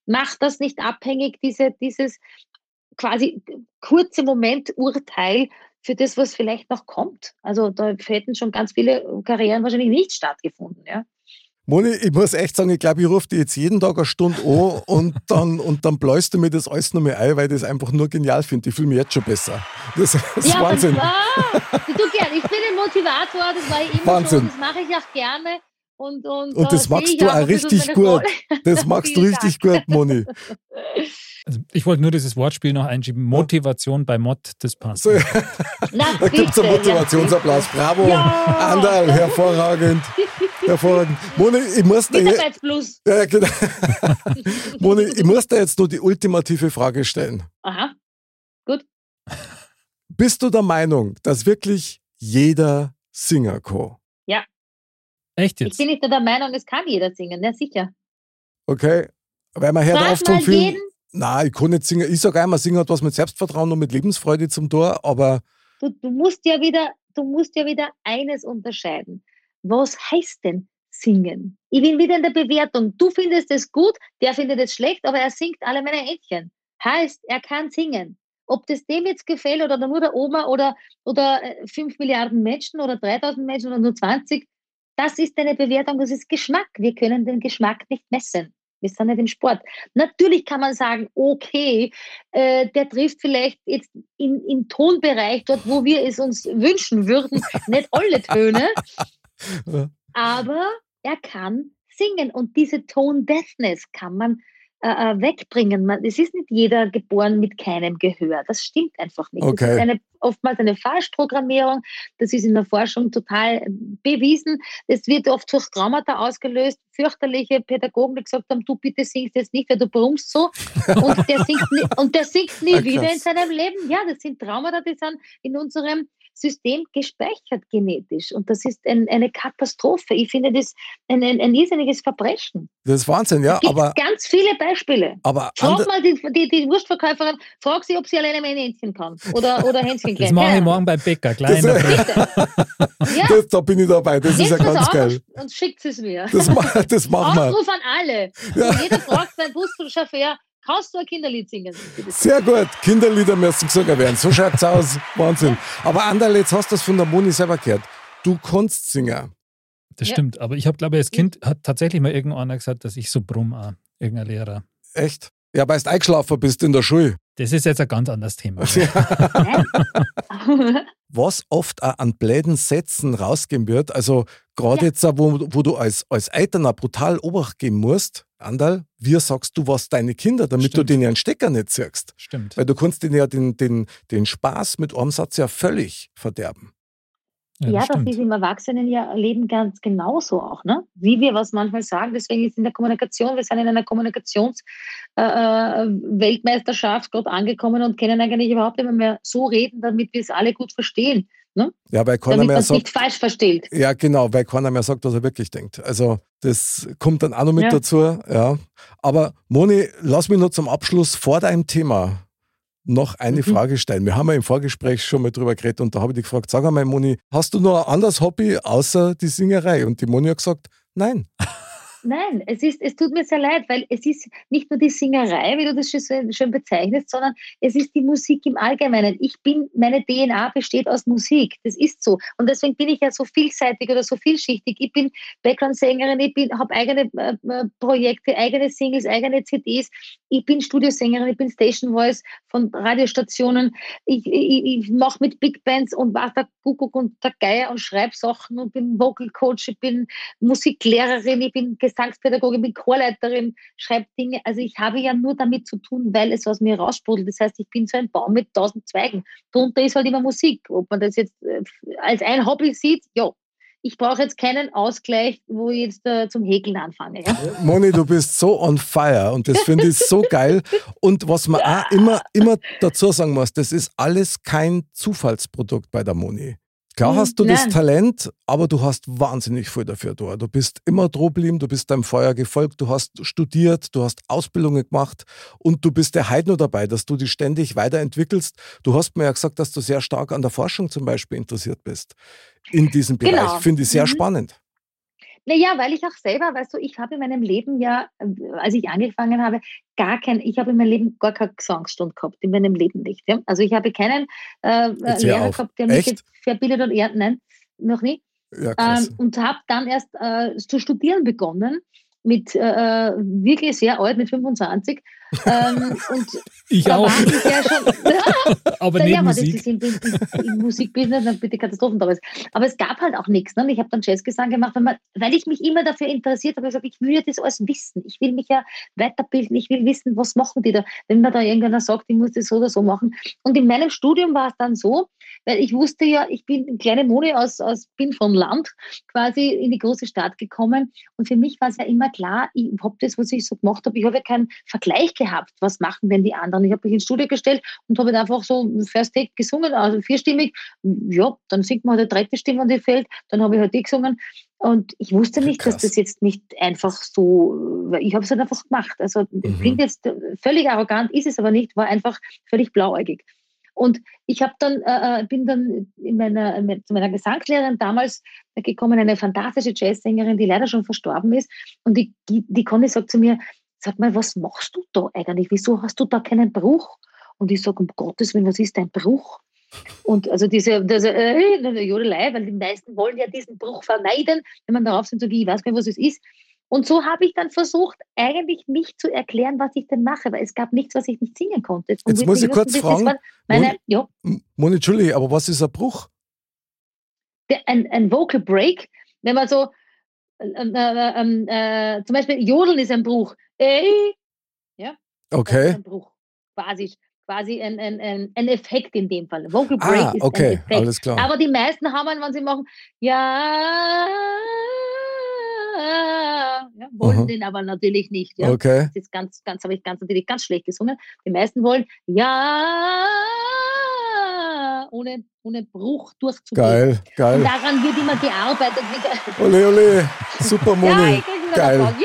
Macht das nicht abhängig, diese, dieses quasi kurze Momenturteil für das, was vielleicht noch kommt. Also da hätten schon ganz viele Karrieren wahrscheinlich nicht stattgefunden. Ja. Moni, ich muss echt sagen, ich glaube, ich rufe dich jetzt jeden Tag eine Stunde an und dann, und dann bläust du mir das alles nochmal ein, weil ich das einfach nur genial finde. Ich fühle mich jetzt schon besser. Das, das ist ja, Wahnsinn. Das, ah, du gern. Ich bin ein Motivator, das war ich immer Wahnsinn. schon, das mache ich auch gerne. Und, und, Und da das sehe machst du auch richtig gut. Das machst du richtig gut, Moni. Also ich wollte nur dieses Wortspiel noch einschieben. Motivation bei Mod, das passt. So, Na, da gibt es einen Motivationsapplaus. Bravo, Ja. Anderl, hervorragend. Hervorragend. Moni, ich muss dir jetzt, ja, genau. Moni, ich muss dir jetzt nur die ultimative Frage stellen. Aha. Bist du der Meinung, dass wirklich jeder singen kann? Echt Ich jetzt? bin nicht nur der Meinung, es kann jeder singen, ja sicher. Okay? Weil man hört von mal vielen. jeden, Nein, ich kann nicht singen. Ich sage einmal, singen hat was mit Selbstvertrauen und mit Lebensfreude zum Tor, aber du, du musst ja wieder, du musst ja wieder eines unterscheiden. Was heißt denn singen? Ich bin wieder in der Bewertung. Du findest es gut, der findet es schlecht, aber er singt alle meine Entchen. Heißt, er kann singen. Ob das dem jetzt gefällt oder nur der Oma oder, oder äh, 5 Milliarden Menschen oder 3000 Menschen oder nur 20, das ist eine Bewertung, das ist Geschmack. Wir können den Geschmack nicht messen. Wir sind nicht im Sport. Natürlich kann man sagen, okay, äh, der trifft vielleicht jetzt in, im Tonbereich, dort wo wir es uns wünschen würden, nicht alle Töne, aber er kann singen und diese Tone Deafness kann man äh, äh, wegbringen. Man, es ist nicht jeder geboren mit keinem Gehör. Das stimmt einfach nicht. Das Okay. ist eine, oftmals eine Falschprogrammierung. Das ist in der Forschung total äh, bewiesen. Es wird oft durch Traumata ausgelöst. Fürchterliche Pädagogen, die gesagt haben, du bitte singst jetzt nicht, weil du brummst so. Und der singt nie, und der singt nie Ah, wieder in seinem Leben. Ja, das sind Traumata, die sind in unserem System gespeichert genetisch. Und das ist ein, eine Katastrophe. Ich finde das ein, ein, ein irrsinniges Verbrechen. das ist Wahnsinn, ja. Es gibt Aber, ganz viele Beispiele. aber Frag mal die, die, die Wurstverkäuferin, frag sie, ob sie alleine mein Hähnchen kann. Oder, oder Hänschen Das klein. mache ich morgen bei Bäcker. Das- Kleiner Bitte. Ja, das, da bin ich dabei. Das ist ja nehmt das ganz geil. Und, schickt es mir. Das, das machen wir. Aufruf an alle. Ja. Und jeder fragt beim Buschauffeur, kannst du ein Kinderlied singen? Sehr gut. Kinderlieder müssen gesungen werden. So schaut's aus. Wahnsinn. Aber Anderl, jetzt hast du das von der Moni selber gehört. Du kannst singen. Das Ja. stimmt. Aber ich habe, glaube ich, als Kind hat tatsächlich mal irgendeiner gesagt, dass ich so brumm auch. Irgendein Lehrer. Echt? Ja, weil du eingeschlafen bist in der Schule. Das ist jetzt ein ganz anderes Thema. Nein. Was oft auch an bläden Sätzen rausgehen wird, also gerade Ja. jetzt, wo, wo du als, als Eltern brutal Obacht geben musst, Andal, wie sagst du was deine Kinder, damit Stimmt. du denen einen Stecker nicht ziehst? Stimmt. Weil du kannst denen ja den, den, den Spaß mit einem Satz ja völlig verderben. Ja, Ja, das das stimmt. ist im Erwachsenenleben ganz genauso auch, ne? Wie wir was manchmal sagen. Deswegen ist in der Kommunikation, wir sind in einer Kommunikationsweltmeisterschaft gerade angekommen und können eigentlich überhaupt nicht mehr, so reden, damit wir es alle gut verstehen. Ne? Ja, weil keiner Damit mehr es nicht sagt, falsch versteht. ja genau, weil keiner mehr sagt, was er wirklich denkt. Also das kommt dann auch noch mit Ja. dazu. Ja. Aber Moni, lass mich noch zum Abschluss vor deinem Thema noch eine Mhm. Frage stellen. Wir haben ja im Vorgespräch schon mal drüber geredet und da habe ich dich gefragt, sag einmal Moni, hast du noch ein anderes Hobby außer die Singerei? Und die Moni hat gesagt, nein. Nein, es, ist, es tut mir sehr leid, weil es ist nicht nur die Singerei, wie du das schön, schön bezeichnest, sondern es ist die Musik im Allgemeinen. Ich bin, meine DNA besteht aus Musik. Das ist so. Und deswegen bin ich ja so vielseitig oder so vielschichtig. Ich bin Background-Sängerin, ich habe eigene äh, äh, Projekte, eigene Singles, eigene CDs. Ich bin Studiosängerin, ich bin Station Voice von Radiostationen. Ich, ich, ich mache mit Big Bands und was der Kuckuck und der Geier und schreibe Sachen und bin Vocal Coach, ich bin Musiklehrerin, ich bin Gesangspädagogin, bin Chorleiterin, schreibe Dinge. Also ich habe ja nur damit zu tun, weil es aus mir raussprudelt. Das heißt, ich bin so ein Baum mit tausend Zweigen. Darunter ist halt immer Musik. Ob man das jetzt äh, als ein Hobby sieht, ja. Ich brauche jetzt keinen Ausgleich, wo ich jetzt äh, zum Häkeln anfange. Ja? Moni, du bist so on fire und das finde ich so geil. Und was man auch immer, immer dazu sagen muss, das ist alles kein Zufallsprodukt bei der Moni. Klar hm, hast du Nein. das Talent, aber du hast wahnsinnig viel dafür da. Du bist immer drohblieben, du bist deinem Feuer gefolgt, du hast studiert, du hast Ausbildungen gemacht und du bist der Heidner dabei, dass du dich ständig weiterentwickelst. Du hast mir ja gesagt, dass du sehr stark an der Forschung zum Beispiel interessiert bist. In diesem Bereich. Genau. Finde ich sehr mhm. spannend. Naja, weil ich auch selber, weißt du, ich habe in meinem Leben ja, als ich angefangen habe, gar kein, ich habe in meinem Leben gar keine Gesangsstunde gehabt, in meinem Leben nicht. Ja? Also ich habe keinen äh, Lehrer auf. gehabt, der mich Echt? jetzt verbildet und ehrt, nein, noch nie. Ja, ähm, und habe dann erst äh, zu studieren begonnen mit äh, äh, wirklich sehr alt, mit 25. ähm, und ich auch. Ich ja schon, aber ja, Musik. Das ist im, im, im Musikbusiness dann bitte Katastrophen damals. Aber es gab halt auch nichts. Ne? Ich habe dann Jazzgesang gemacht, weil, man, weil ich mich immer dafür interessiert habe. Ich gesagt, ich will ja das alles wissen. Ich will mich ja weiterbilden. Ich will wissen, was machen die da. Wenn mir da irgendeiner sagt, ich muss das so oder so machen. Und in meinem Studium war es dann so, weil ich wusste ja, ich bin eine kleine Moni aus, aus bin vom Land quasi in die große Stadt gekommen. Und für mich war es ja immer klar, ich habe das, was ich so gemacht habe, ich habe ja keinen Vergleich gehabt. Was machen denn die anderen? Ich habe mich ins Studio gestellt und habe einfach so First Take gesungen, also vierstimmig. Ja, dann singt man halt eine dritte Stimme, die fällt. Dann habe ich halt die gesungen. Und ich wusste nicht, Krass. dass das jetzt nicht einfach so, ich habe es halt einfach gemacht. Also mhm. klingt jetzt völlig arrogant, ist es aber nicht, war einfach völlig blauäugig. Und ich habe dann, äh, äh bin dann in meiner, zu meiner Gesangslehrerin damals gekommen, eine fantastische Jazzsängerin, die leider schon verstorben ist. Und die, die, die Conny sagt zu mir, sag mal, was machst du da eigentlich? Wieso hast du da keinen Bruch? Und ich sage, um Gottes Willen, was ist ein Bruch? Und also diese, diese äh, Jodelei, weil die meisten wollen ja diesen Bruch vermeiden, wenn man darauf sind, so ich weiß gar nicht, was es ist. Und so habe ich dann versucht, eigentlich mich zu erklären, was ich denn mache, weil es gab nichts, was ich nicht singen konnte. Und Jetzt muss ich kurz fragen, meine, Moni, ja. Moni, Entschuldige, aber was ist ein Bruch? Der, ein, ein Vocal Break, wenn man so, äh, äh, ähm, äh, zum Beispiel Jodeln ist ein Bruch. Ey, ja? Okay. ein Bruch, quasi quasi ein, ein, ein, ein, Effekt in dem Fall. Vocal Break ah, ist okay, ein Effekt. Alles klar. Aber die meisten haben, wenn sie machen, ja, ja, wollen Aha. den aber natürlich nicht. Ja. Okay. Das ist ganz, ganz, habe ich ganz natürlich ganz schlecht gesungen. Die meisten wollen ja ohne, ohne Bruch durchzugehen. Geil, geil. Und daran wird immer gearbeitet. Ole, ole, super Moni. Ja, geil.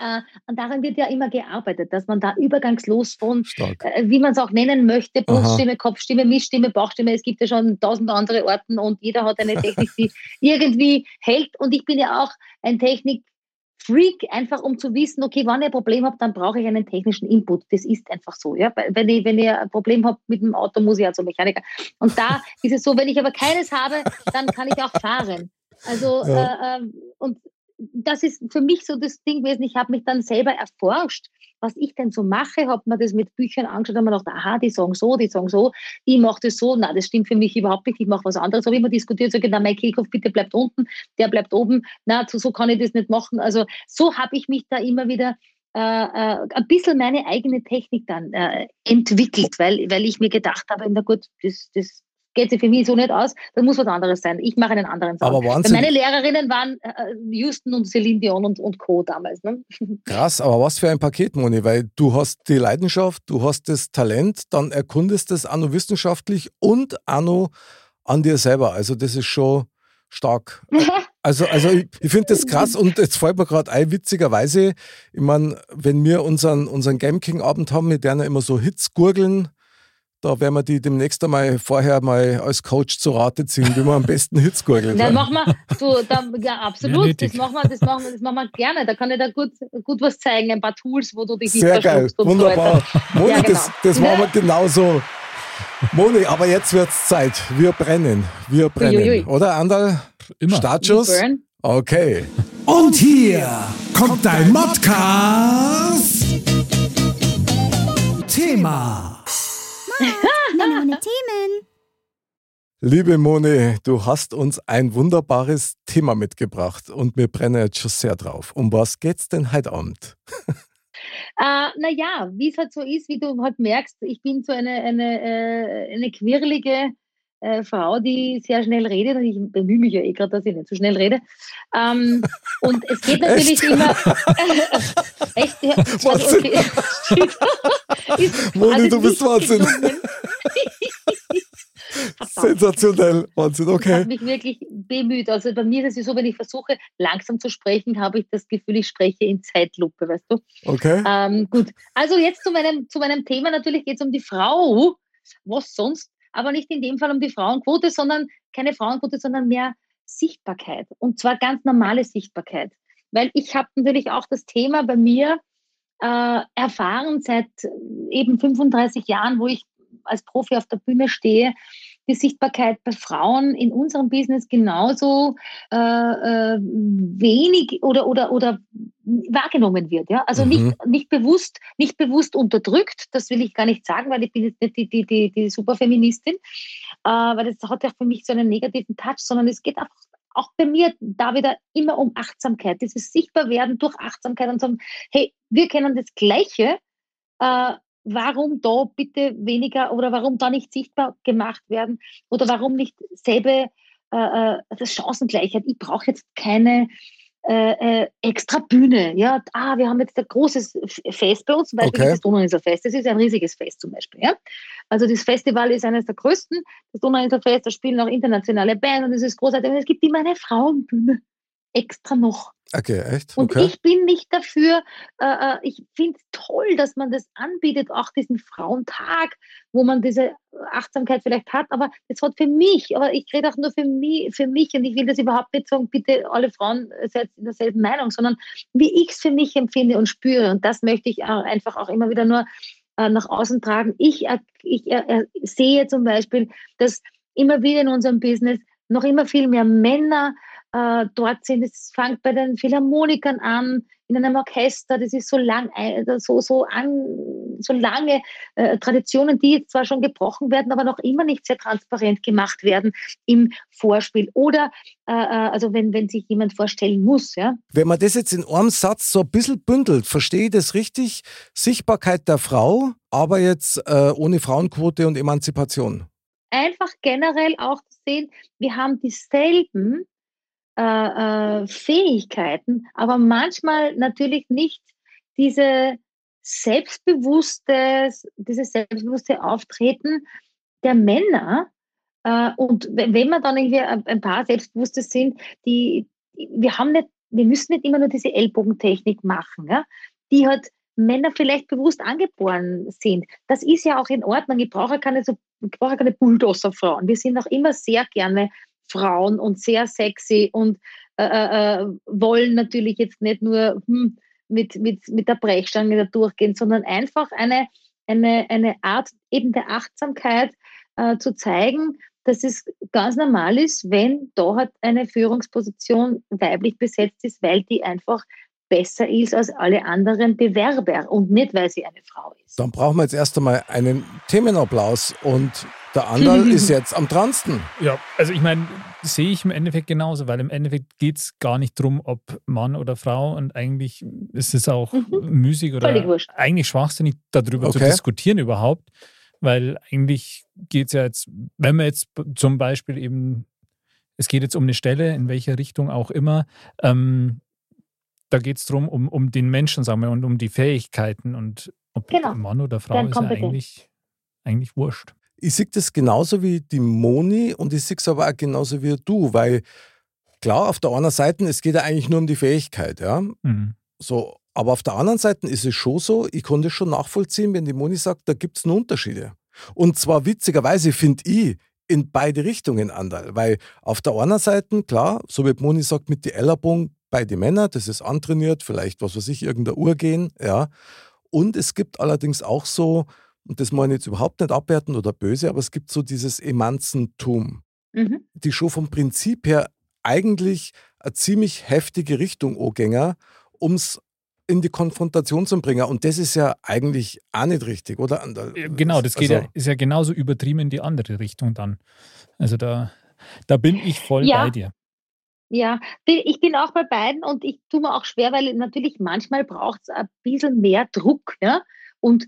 Äh, und daran wird ja immer gearbeitet, dass man da übergangslos von, äh, wie man es auch nennen möchte, Bruststimme, Kopfstimme, Mischstimme, Bauchstimme, es gibt ja schon tausend andere Orten und jeder hat eine Technik, die irgendwie hält. Und ich bin ja auch ein Technik- Freak, einfach um zu wissen, okay, wann ich ein Problem habe, dann brauche ich einen technischen Input. Das ist einfach so. Ja? Wenn, ich, wenn ich ein Problem habe mit dem Auto, muss ich ja zum Mechaniker. Und da ist es so, wenn ich aber keines habe, dann kann ich auch fahren. Also, ja. äh, ähm, und das ist für mich so das Ding gewesen. Ich habe mich dann selber erforscht, was ich denn so mache, habe mir das mit Büchern angeschaut und mir gedacht, aha, die sagen so, die sagen so, ich mache das so, na, das stimmt für mich überhaupt nicht, ich mache was anderes. Habe immer diskutiert, sage, na, mein Kehlkopf bitte bleibt unten, der bleibt oben, na, so, so kann ich das nicht machen. Also so habe ich mich da immer wieder äh, äh, ein bisschen meine eigene Technik dann äh, entwickelt, weil, weil ich mir gedacht habe, na gut, das, das geht sich für mich so nicht aus, dann muss was anderes sein. Ich mache einen anderen Sound. Aber Wahnsinn. Meine Lehrerinnen waren äh, Houston und Celine Dion und, und Co. damals. Ne? Krass, aber was für ein Paket, Moni, weil du hast die Leidenschaft, du hast das Talent, dann erkundest es auch noch wissenschaftlich und auch noch an dir selber. Also das ist schon stark. Also, also ich, ich finde das krass und jetzt fällt mir gerade ein, witzigerweise, ich meine, wenn wir unseren, unseren Game King Abend haben, mit der immer so Hits gurgeln, Da werden wir die demnächst einmal vorher mal als Coach zu Rate ziehen, wie man am besten Hits gurgelt. Wir, du, dann, ja, absolut, das machen, wir, das, machen wir, das machen wir gerne. Da kann ich da gut, gut was zeigen, ein paar Tools, wo du dich Sehr geil, wunderbar. So Moni, ja, genau. das, das machen wir genauso. Moni, aber jetzt wird es Zeit. Wir brennen. Wir brennen. Uiuiui. Oder, Andal? Immer. Startschuss? Okay. Und hier kommt dein Modcast. Mama, ohne Themen. Liebe Moni, du hast uns ein wunderbares Thema mitgebracht und wir brennen jetzt schon sehr drauf. Um was geht's denn heute Abend? Äh, naja, wie es halt so ist, wie du halt merkst, ich bin so eine, eine, äh, eine quirlige äh, Frau, die sehr schnell redet und ich bemühe mich ja eh gerade, dass ich nicht so schnell rede. Ähm, und es geht natürlich immer. echt? Ja, also, okay. Moni, du bist Wahnsinn. Sensationell, Wahnsinn, okay. Ich habe mich wirklich bemüht. Also bei mir ist es so, wenn ich versuche, langsam zu sprechen, habe ich das Gefühl, ich spreche in Zeitlupe, weißt du? Okay. Ähm, gut, also jetzt zu meinem, zu meinem Thema. Natürlich geht es um die Frau. Was sonst? Aber nicht in dem Fall um die Frauenquote, sondern keine Frauenquote, sondern mehr Sichtbarkeit. Und zwar ganz normale Sichtbarkeit. Weil ich habe natürlich auch das Thema bei mir äh, erfahren seit eben 35 Jahren, wo ich als Profi auf der Bühne stehe, die Sichtbarkeit bei Frauen in unserem Business genauso äh, äh, wenig oder, oder, oder wahrgenommen wird. Ja? Also mhm. nicht, nicht, bewusst, nicht bewusst unterdrückt, das will ich gar nicht sagen, weil ich bin jetzt nicht die, die, die, die Superfeministin, äh, weil das hat ja für mich so einen negativen Touch, sondern es geht auch auch bei mir da wieder immer um Achtsamkeit, dieses Sichtbarwerden durch Achtsamkeit und sagen, hey, wir kennen das Gleiche, äh, warum da bitte weniger oder warum da nicht sichtbar gemacht werden oder warum nicht selbe äh, äh das Chancengleichheit. Ich brauche jetzt keine äh, äh, extra Bühne. Ja, ah, wir haben jetzt ein großes Fest bei uns, zum Beispiel okay. das Donauinselfest. Das ist ein riesiges Fest zum Beispiel. Ja? Also das Festival ist eines der größten. Das Donauinselfest, da spielen auch internationale Bands und es ist großartig. Und es gibt immer eine Frauenbühne extra noch. Okay, echt? Und ich bin nicht dafür, äh, äh ich finde es toll, dass man das anbietet, auch diesen Frauentag, wo man diese Achtsamkeit vielleicht hat, aber das hat für mich, aber ich rede auch nur für mich, für mich und ich will das überhaupt nicht sagen, bitte alle Frauen seid in derselben Meinung, sondern wie ich es für mich empfinde und spüre und das möchte ich auch einfach auch immer wieder nur äh, nach außen tragen. Ich, ich äh, sehe zum Beispiel, dass immer wieder in unserem Business noch immer viel mehr Männer äh, dort sind. Es fängt bei den Philharmonikern an, in einem Orchester. Das ist so lang, äh, so, so, an, so lange äh, Traditionen, die jetzt zwar schon gebrochen werden, aber noch immer nicht sehr transparent gemacht werden im Vorspiel. Oder äh, äh, also wenn, wenn sich jemand vorstellen muss. Ja. Wenn man das jetzt in einem Satz so ein bisschen bündelt, verstehe ich das richtig? Sichtbarkeit der Frau, aber jetzt äh, ohne Frauenquote und Emanzipation. Einfach generell auch zu sehen, wir haben dieselben äh, äh, Fähigkeiten, aber manchmal natürlich nicht diese selbstbewusste, dieses selbstbewusste Auftreten der Männer. Äh, und wenn man dann irgendwie ein paar Selbstbewusste sind, die, wir haben nicht, wir müssen nicht immer nur diese Ellbogentechnik machen, ja, die halt Männer vielleicht bewusst angeboren sind. Das ist ja auch in Ordnung. Ich brauche keine, so, ich brauche keine Bulldozer-Frauen. Wir sind auch immer sehr gerne Frauen und sehr sexy und äh, äh, äh, wollen natürlich jetzt nicht nur hm, mit, mit, mit der Brechstange da durchgehen, sondern einfach eine, eine, eine Art eben der Achtsamkeit äh, zu zeigen, dass es ganz normal ist, wenn dort eine Führungsposition weiblich besetzt ist, weil die einfach besser ist als alle anderen Bewerber und nicht, weil sie eine Frau ist. Dann brauchen wir jetzt erst einmal einen Themenapplaus und der Anderl ist jetzt am dransten. Ja, also ich meine, sehe ich im Endeffekt genauso, weil im Endeffekt geht es gar nicht darum, ob Mann oder Frau und eigentlich ist es auch mhm. müßig oder eigentlich schwachsinnig, darüber okay. zu diskutieren überhaupt, weil eigentlich geht es ja jetzt, wenn man jetzt zum Beispiel eben, es geht jetzt um eine Stelle, in welcher Richtung auch immer, ähm, da geht es darum, um, um den Menschen, sagen wir, und um die Fähigkeiten und ob genau. Mann oder Frau ist ja eigentlich, eigentlich wurscht. Ich sehe das genauso wie die Moni und ich sehe es aber auch genauso wie du, weil klar, auf der einen Seite, es geht ja eigentlich nur um die Fähigkeit, ja. Mhm. So, aber auf der anderen Seite ist es schon so, ich konnte schon nachvollziehen, wenn die Moni sagt, da gibt es Unterschiede. Und zwar witzigerweise finde ich in beide Richtungen Andal, weil auf der einen Seite, klar, so wie Moni sagt, mit die Ellerbogen bei den Männern, das ist antrainiert, vielleicht was weiß ich, irgendeine Uhr gehen, ja. Und es gibt allerdings auch so, und das meine ich jetzt überhaupt nicht abwertend oder böse, aber es gibt so dieses Emanzentum, Mhm. die schon vom Prinzip her eigentlich eine ziemlich heftige Richtung angänger, um es in die Konfrontation zu bringen. Und das ist ja eigentlich auch nicht richtig, oder? Andal? Äh, Genau, das geht Also- ja, ist ja genauso übertrieben in die andere Richtung dann. Also da, da bin ich voll Ja. bei dir. Ja, ich bin auch bei beiden und ich tue mir auch schwer, weil natürlich manchmal braucht es ein bisschen mehr Druck. Ja? Und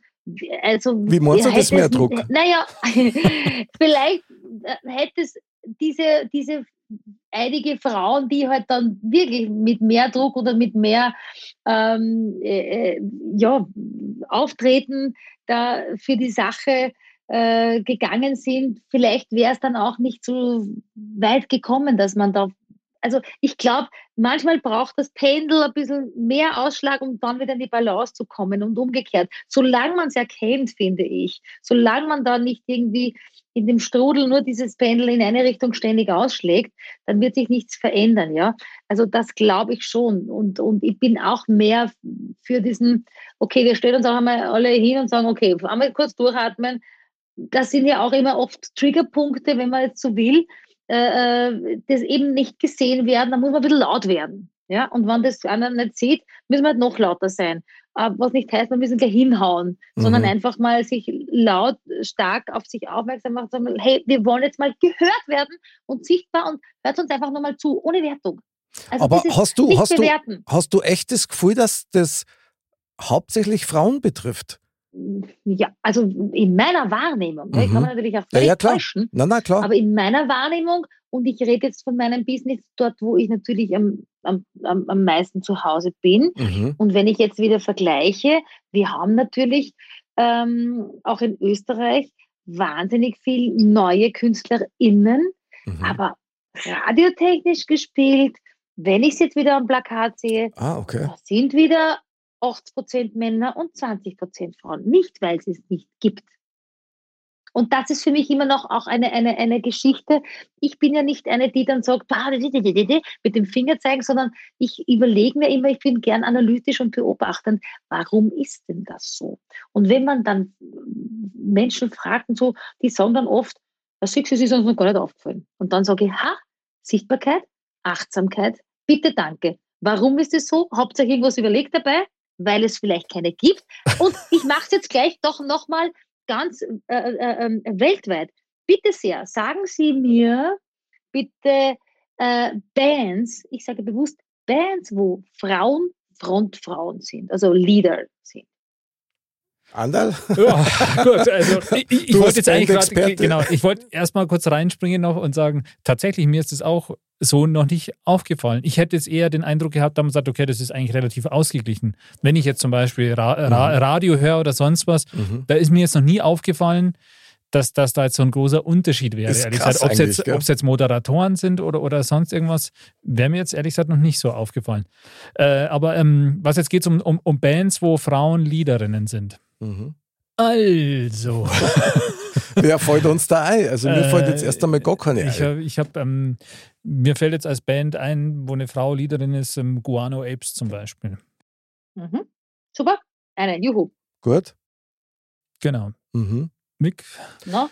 also, Wie meinst du das mehr Druck? Naja, vielleicht äh, hätte es diese, diese einige Frauen, die halt dann wirklich mit mehr Druck oder mit mehr ähm, äh, äh, ja, Auftreten da für die Sache äh, gegangen sind, vielleicht wäre es dann auch nicht so weit gekommen, dass man da. Also ich glaube, manchmal braucht das Pendel ein bisschen mehr Ausschlag, um dann wieder in die Balance zu kommen und umgekehrt. Solange man es erkennt, finde ich, solange man da nicht irgendwie in dem Strudel nur dieses Pendel in eine Richtung ständig ausschlägt, dann wird sich nichts verändern, ja. Also das glaube ich schon. Und, und ich bin auch mehr für diesen, okay, wir stellen uns auch einmal alle hin und sagen, okay, einmal kurz durchatmen. Das sind ja auch immer oft Triggerpunkte, wenn man jetzt so will, äh, äh, das eben nicht gesehen werden, dann muss man ein bisschen laut werden. Ja? Und wenn das einer nicht sieht, müssen wir halt noch lauter sein. Äh, was nicht heißt, wir müssen gleich hinhauen, sondern Mhm. einfach mal sich laut, stark auf sich aufmerksam machen, sagen, hey, wir wollen jetzt mal gehört werden und sichtbar und hört uns einfach nur mal zu, ohne Wertung. Also Aber hast du, hast, du, hast du echt das Gefühl, dass das hauptsächlich Frauen betrifft? Ja, also in meiner Wahrnehmung, ne, Mhm. kann man natürlich auch Ja, völlig ja, klar. täuschen, Na, na, klar. aber in meiner Wahrnehmung, und ich rede jetzt von meinem Business dort, wo ich natürlich am, am, am am meisten zu Hause bin, Mhm. und wenn ich jetzt wieder vergleiche, wir haben natürlich ähm, auch in Österreich wahnsinnig viel neue KünstlerInnen, Mhm. aber radiotechnisch gespielt, wenn ich es jetzt wieder am Plakat sehe, Ah, okay. da sind wieder 80% Männer und 20% Frauen. Nicht, weil es es nicht gibt. Und das ist für mich immer noch auch eine, eine, eine Geschichte. Ich bin ja nicht eine, die dann sagt, mit dem Finger zeigen, sondern ich überlege mir immer, ich bin gern analytisch und beobachtend, warum ist denn das so? Und wenn man dann Menschen fragt und so, die sagen dann oft, das ist uns noch gar nicht aufgefallen. Und dann sage ich, ha, Sichtbarkeit, Achtsamkeit, bitte danke. Warum ist es so? Hauptsache irgendwas überlegt dabei, weil es vielleicht keine gibt. Und ich mache es jetzt gleich doch nochmal ganz äh, äh, äh, weltweit. Bitte sehr, sagen Sie mir bitte äh, Bands, ich sage bewusst Bands, wo Frauen Frontfrauen sind, also Leader sind. Andal? Ja, gut, also ich, ich, wollte jetzt eigentlich gerade, genau, ich wollte erstmal kurz reinspringen noch und sagen, tatsächlich, mir ist das auch so noch nicht aufgefallen. Ich hätte jetzt eher den Eindruck gehabt, da man sagt, okay, das ist eigentlich relativ ausgeglichen. Wenn ich jetzt zum Beispiel Ra Ra Radio höre oder sonst was, Mhm. da ist mir jetzt noch nie aufgefallen, dass, dass da jetzt so ein großer Unterschied wäre. Ist ehrlich gesagt, ob es jetzt, jetzt Moderatoren sind oder, oder sonst irgendwas, wäre mir jetzt ehrlich gesagt noch nicht so aufgefallen. Äh, aber ähm, was jetzt geht um, um, um Bands, wo Frauen Leaderinnen sind. Mhm. Also, Wer fällt uns da ein? Also mir Äh, fällt jetzt erst einmal gar keine ich ein. habe, ich hab, ähm, mir fällt jetzt als Band ein, wo eine Frau Leaderin ist, ähm, Guano Apes zum Beispiel. Mhm. Super, eine, juhu. Gut. Genau. Mhm. Mick, No?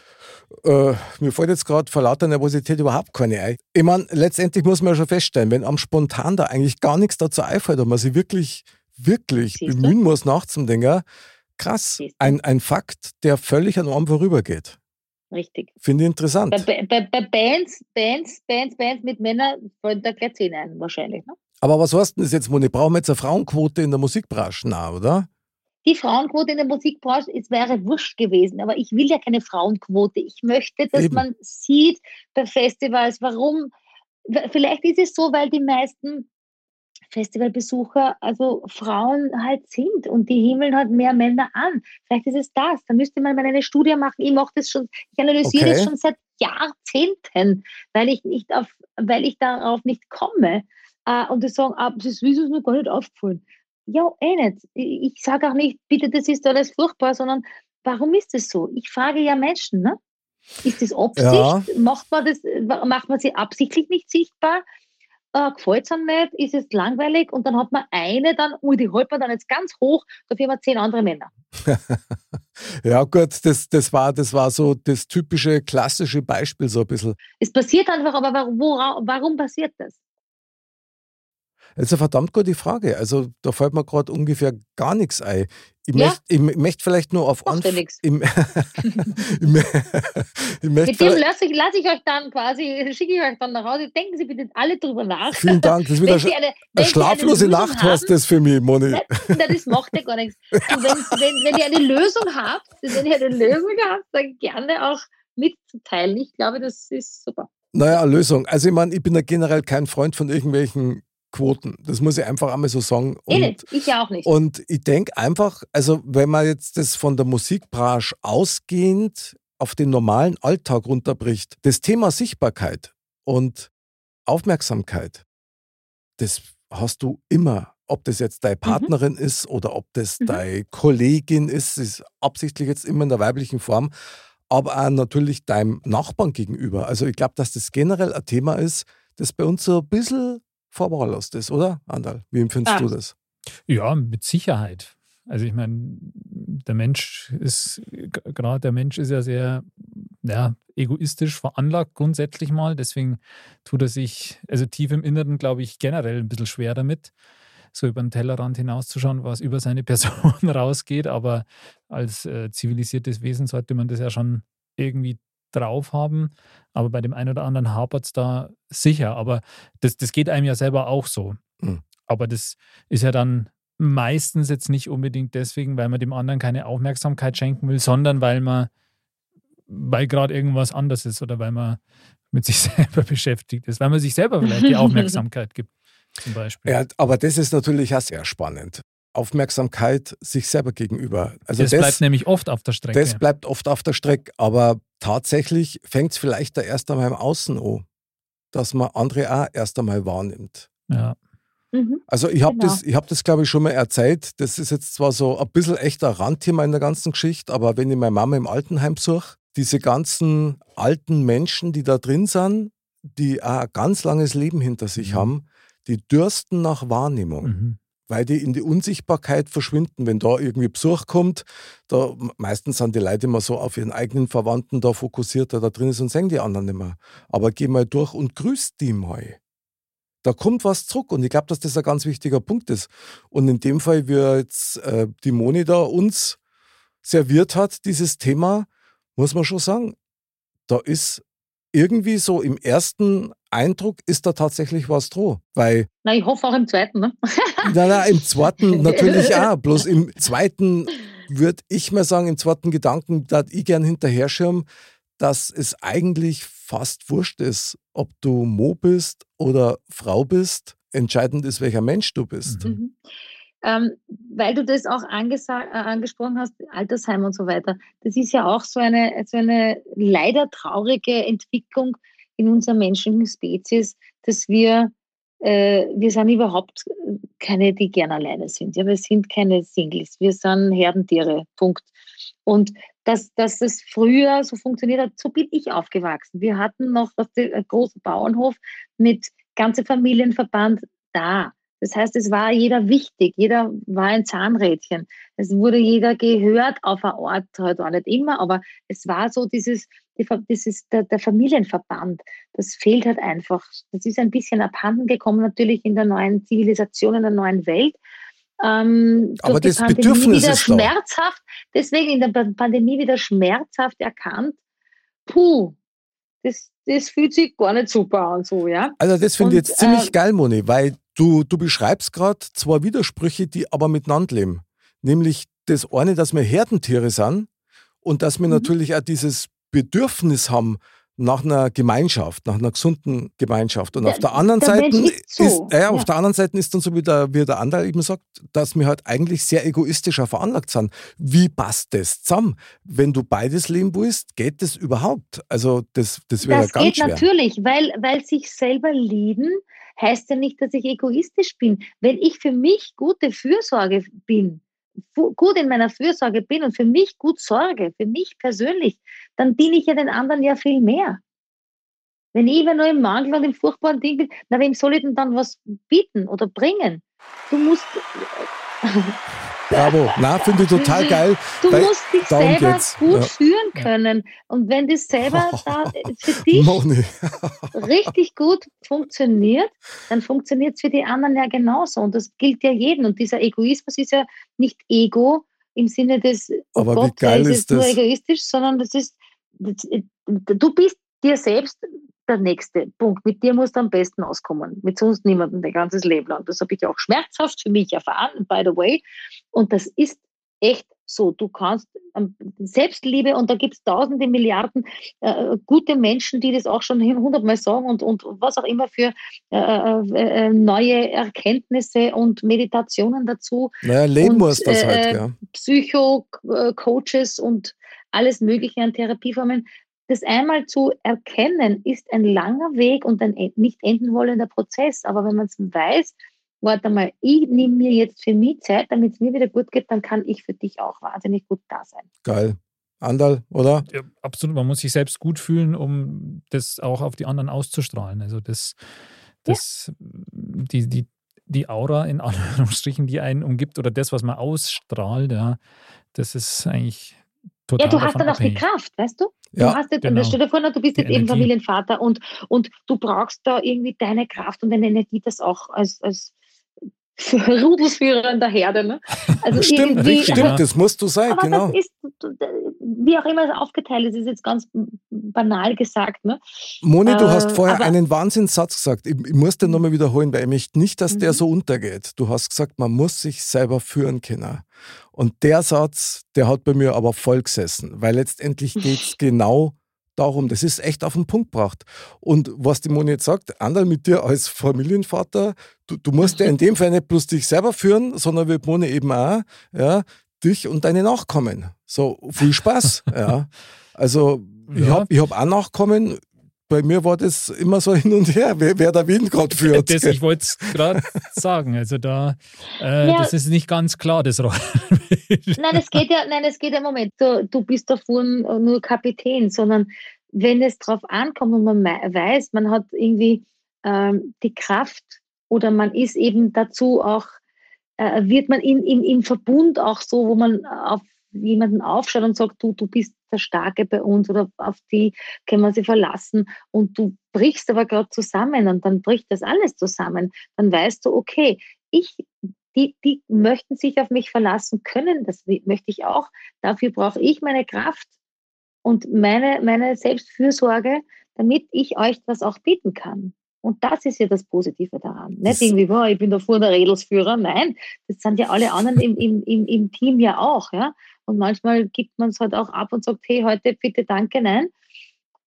Äh, mir fällt jetzt gerade vor lauter Nervosität überhaupt keine ein. Ich meine, letztendlich muss man ja schon feststellen, wenn am spontan da eigentlich gar nichts dazu einfällt und man sich wirklich, wirklich Siehst du? bemühen muss nachzudenken, krass, ein, ein Fakt, der völlig an einem vorübergeht. Richtig. Finde ich interessant. Bei, bei, bei Bands, Bands, Bands, Bands mit Männern fallen da gleich zehn ein, wahrscheinlich. Ne? Aber was heißt denn das jetzt, Moni? Brauchen wir jetzt eine Frauenquote in der Musikbranche? Nein, oder? Die Frauenquote in der Musikbranche, es wäre wurscht gewesen, aber ich will ja keine Frauenquote. Ich möchte, dass Eben. man sieht bei Festivals, warum. Vielleicht ist es so, weil die meisten Festivalbesucher also Frauen halt sind und die himmeln halt mehr Männer an. Vielleicht ist es das. Da müsste man mal eine Studie machen. Ich mache das schon, ich analysiere das Okay. schon seit Jahrzehnten, weil ich nicht auf, weil ich darauf nicht komme. Äh, und die sagen, ah, das ist wie ist noch gar nicht aufgefallen. Ja, eh nicht. Ich, ich sage auch nicht, bitte, das ist alles furchtbar, sondern warum ist das so? Ich frage ja Menschen, ne? Ist das Absicht? Ja. Macht, man das, macht man sie absichtlich nicht sichtbar? Äh, Gefällt es einem nicht? Ist es langweilig? Und dann hat man eine dann, ui, die holt man dann jetzt ganz hoch, dafür haben wir zehn andere Männer. Ja, gut, das, das, war, das war so das typische, klassische Beispiel, so ein bisschen. Es passiert einfach, aber warum, warum passiert das? Das ist eine verdammt gute Frage. Also, da fällt mir gerade ungefähr gar nichts ein. Ich Ja. möchte ich möcht vielleicht nur auf Macht. Ich, ich, möchte Mit dem lasse ich, lass ich euch dann quasi, schicke ich euch dann nach Hause. Denken Sie bitte alle drüber nach. Vielen Dank. Das ist wieder eine, eine, eine schlaflose eine Nacht, hast das für mich, Moni. Nein, das macht ja gar nichts. Und wenn, wenn, wenn ihr eine Lösung habt, wenn ihr eine Lösung habt, dann gerne auch mitzuteilen. Ich glaube, das ist super. Naja, Lösung. Also, ich meine, ich bin ja generell kein Freund von irgendwelchen Quoten. Das muss ich einfach einmal so sagen. Eh Und, nicht. Ich ja auch nicht. und ich denke einfach, also, wenn man jetzt das von der Musikbranche ausgehend auf den normalen Alltag runterbricht, das Thema Sichtbarkeit und Aufmerksamkeit, das hast du immer. Ob das jetzt deine Partnerin ist oder ob das Mhm. deine Kollegin ist, ist absichtlich jetzt immer in der weiblichen Form, aber auch natürlich deinem Nachbarn gegenüber. Also ich glaube, dass das generell ein Thema ist, das bei uns so ein bisschen verwahrlost ist, oder, Andal? Wie empfindest Ah. du das? Ja, mit Sicherheit. Also ich meine, der Mensch ist, gerade der Mensch ist ja sehr ja, egoistisch veranlagt grundsätzlich mal. Deswegen tut er sich, also tief im Inneren, glaube ich, generell ein bisschen schwer damit, so über den Tellerrand hinauszuschauen, was über seine Person rausgeht. Aber als äh, zivilisiertes Wesen sollte man das ja schon irgendwie drauf haben. Aber bei dem einen oder anderen hapert es da sicher. Aber das, das geht einem ja selber auch so. Mhm. Aber das ist ja dann meistens jetzt nicht unbedingt deswegen, weil man dem anderen keine Aufmerksamkeit schenken will, sondern weil man, weil gerade irgendwas anders ist oder weil man mit sich selber beschäftigt ist, weil man sich selber vielleicht die Aufmerksamkeit gibt, zum Beispiel. Ja, aber das ist natürlich auch sehr spannend. Aufmerksamkeit sich selber gegenüber. Also das, bleibt nämlich oft auf der Strecke. Das bleibt oft auf der Strecke, aber tatsächlich fängt es vielleicht da erst einmal im Außen an, dass man andere auch erst einmal wahrnimmt. ja. Mhm. Also ich habe Genau. das, ich hab das glaube ich, schon mal erzählt. Das ist jetzt zwar so ein bisschen echt ein Randthema in der ganzen Geschichte, aber wenn ich meine Mama im Altenheim suche, diese ganzen alten Menschen, die da drin sind, die auch ein ganz langes Leben hinter sich Mhm. haben, die dürsten nach Wahrnehmung Mhm. Weil die in die Unsichtbarkeit verschwinden. Wenn da irgendwie Besuch kommt, da meistens sind die Leute immer so auf ihren eigenen Verwandten da fokussiert, der da drin ist und sehen die anderen nicht mehr. Aber geh mal durch und grüß die mal. Da kommt was zurück und ich glaube, dass das ein ganz wichtiger Punkt ist. Und in dem Fall, wie jetzt äh, die Moni da uns serviert hat, dieses Thema, muss man schon sagen, da ist irgendwie so im ersten Eindruck ist da tatsächlich was dran. Weil Na, ich hoffe auch im zweiten. Ne? Nein, nein, im zweiten natürlich auch. Bloß im zweiten würde ich mal sagen, im zweiten Gedanken, da ich gern hinterher schirm, dass es eigentlich fast wurscht ist, ob du Mo bist oder Frau bist. Entscheidend ist, welcher Mensch du bist. Mhm. Ähm, weil du das auch äh, angesprochen hast, Altersheim und so weiter. Das ist ja auch so eine, so eine leider traurige Entwicklung in unserer menschlichen Spezies, dass wir, äh, wir sind überhaupt keine, die gern alleine sind. Ja, wir sind keine Singles, wir sind Herdentiere. Punkt. Und dass, dass das früher so funktioniert hat, so bin ich aufgewachsen. Wir hatten noch einen großen Bauernhof mit ganze Familienverband da. Das heißt, es war jeder wichtig, jeder war ein Zahnrädchen. Es wurde jeder gehört auf einer Ort, halt auch nicht immer, aber es war so dieses, die, Ver- das ist der, der Familienverband. Das fehlt halt einfach. Das ist ein bisschen abhanden gekommen, natürlich in der neuen Zivilisation, in der neuen Welt. Ähm, Aber das Bedürfnis wieder ist da. schmerzhaft, deswegen in der Pa- Pandemie wieder schmerzhaft erkannt, puh, das, das fühlt sich gar nicht super an, so, ja. Also das finde ich jetzt ziemlich äh, geil, Moni, weil du, du beschreibst gerade zwei Widersprüche, die aber miteinander leben. Nämlich das eine, dass wir Herdentiere sind und dass wir Mhm. natürlich auch dieses Bedürfnis haben nach einer Gemeinschaft, nach einer gesunden Gemeinschaft. Und Der- auf der anderen der Seite ist so, ja, ja. auf der anderen Seite ist dann so wie der, wie der andere eben sagt, dass wir halt eigentlich sehr egoistischer veranlagt sind. Wie passt das zusammen? Wenn du beides leben willst, geht das überhaupt? Also das, das wäre Das ganz geht schwer. natürlich, weil, weil sich selber lieben heißt ja nicht, dass ich egoistisch bin. Wenn ich für mich gute Fürsorge bin, gut in meiner Fürsorge bin und für mich gut sorge, für mich persönlich, dann diene ich ja den anderen ja viel mehr. Wenn ich immer nur im Mangel und im furchtbaren Ding bin, na, wem soll ich denn dann was bieten oder bringen? Du musst, Bravo. Na, finde ich total geil. du Weil musst dich selber geht's. gut Ja. führen können. Und wenn das selber da für dich richtig gut funktioniert, dann funktioniert es für die anderen ja genauso. Und das gilt ja jeden. Und dieser Egoismus ist ja nicht Ego im Sinne des, oh Aber wie Gott, geil der ist ist jetzt nur das? egoistisch, sondern das ist, das, du bist dir selbst der nächste Punkt. Mit dir musst du am besten auskommen. Mit sonst niemandem dein ganzes Leben lang. Das habe ich auch schmerzhaft für mich erfahren, by the way. Und das ist echt so. Du kannst ähm, Selbstliebe und da gibt es tausende Milliarden äh, gute Menschen, die das auch schon hundertmal sagen und, und was auch immer für äh, äh, äh, neue Erkenntnisse und Meditationen dazu. Naja, leben Und, muss das äh, halt, ja. Psycho-Coaches und alles Mögliche an Therapieformen. Das einmal zu erkennen, ist ein langer Weg und ein nicht enden wollender Prozess. Aber wenn man es weiß, warte mal, ich nehme mir jetzt für mich Zeit, damit es mir wieder gut geht, dann kann ich für dich auch wahnsinnig gut da sein. Geil. Andal, oder? Ja, absolut, man muss sich selbst gut fühlen, um das auch auf die anderen auszustrahlen. Also das, das die, die, die Aura in Anführungsstrichen, die einen umgibt oder das, was man ausstrahlt, ja, das ist eigentlich Ja, du hast dann auch die abhängig. Kraft, weißt du? Ja, du hast jetzt, genau. stell dir vor, du bist Die jetzt eben. Familienvater und, und du brauchst da irgendwie deine Kraft und deine Energie, das auch als, als Rudelsführer in der Herde. Ne? Also Stimmt, richtig, stimmt, das musst du sein, Aber genau. das ist, wie auch immer es aufgeteilt ist, ist jetzt ganz banal gesagt. Ne? Moni, du Äh, hast vorher aber- einen Wahnsinnssatz gesagt. Ich, ich muss den nochmal wiederholen, weil ich möchte nicht, dass der Mhm. so untergeht. Du hast gesagt, man muss sich selber führen können. Und der Satz, der hat bei mir aber voll gesessen, weil letztendlich geht es genau darum. Das ist echt auf den Punkt gebracht. Und was die Moni jetzt sagt, Andal mit dir als Familienvater, du, du musst ja in dem Fall nicht bloß dich selber führen, sondern wie Moni eben auch, ja, dich und deine Nachkommen. So, viel Spaß. ja. Also, ich Ja. habe ich hab auch Nachkommen. Bei mir war das immer so hin und her, wer, wer der Wind gerade führt. Das, ich wollte es gerade sagen. Also da, äh, Ja. das ist nicht ganz klar, das Rollenbild. Nein, es geht ja, nein, es geht ja, Moment, du, du bist davon nur Kapitän, sondern wenn es darauf ankommt und man weiß, man hat irgendwie ähm, die Kraft oder man ist eben dazu auch, äh, wird man in, in, im Verbund auch so, wo man auf jemanden aufschaut und sagt, du, du bist der Starke bei uns oder auf die können wir sie verlassen und du brichst aber gerade zusammen und dann bricht das alles zusammen, dann weißt du, okay, ich die, die möchten sich auf mich verlassen können, das möchte ich auch. Dafür brauche ich meine Kraft und meine, meine Selbstfürsorge, damit ich euch das auch bieten kann. Und das ist ja das Positive daran. Nicht irgendwie, boah, ich bin der Fuhr der Redelsführer. Nein, das sind ja alle anderen im, im, im, im Team ja auch. Ja? Und manchmal gibt man es halt auch ab und sagt, hey, heute bitte danke, nein.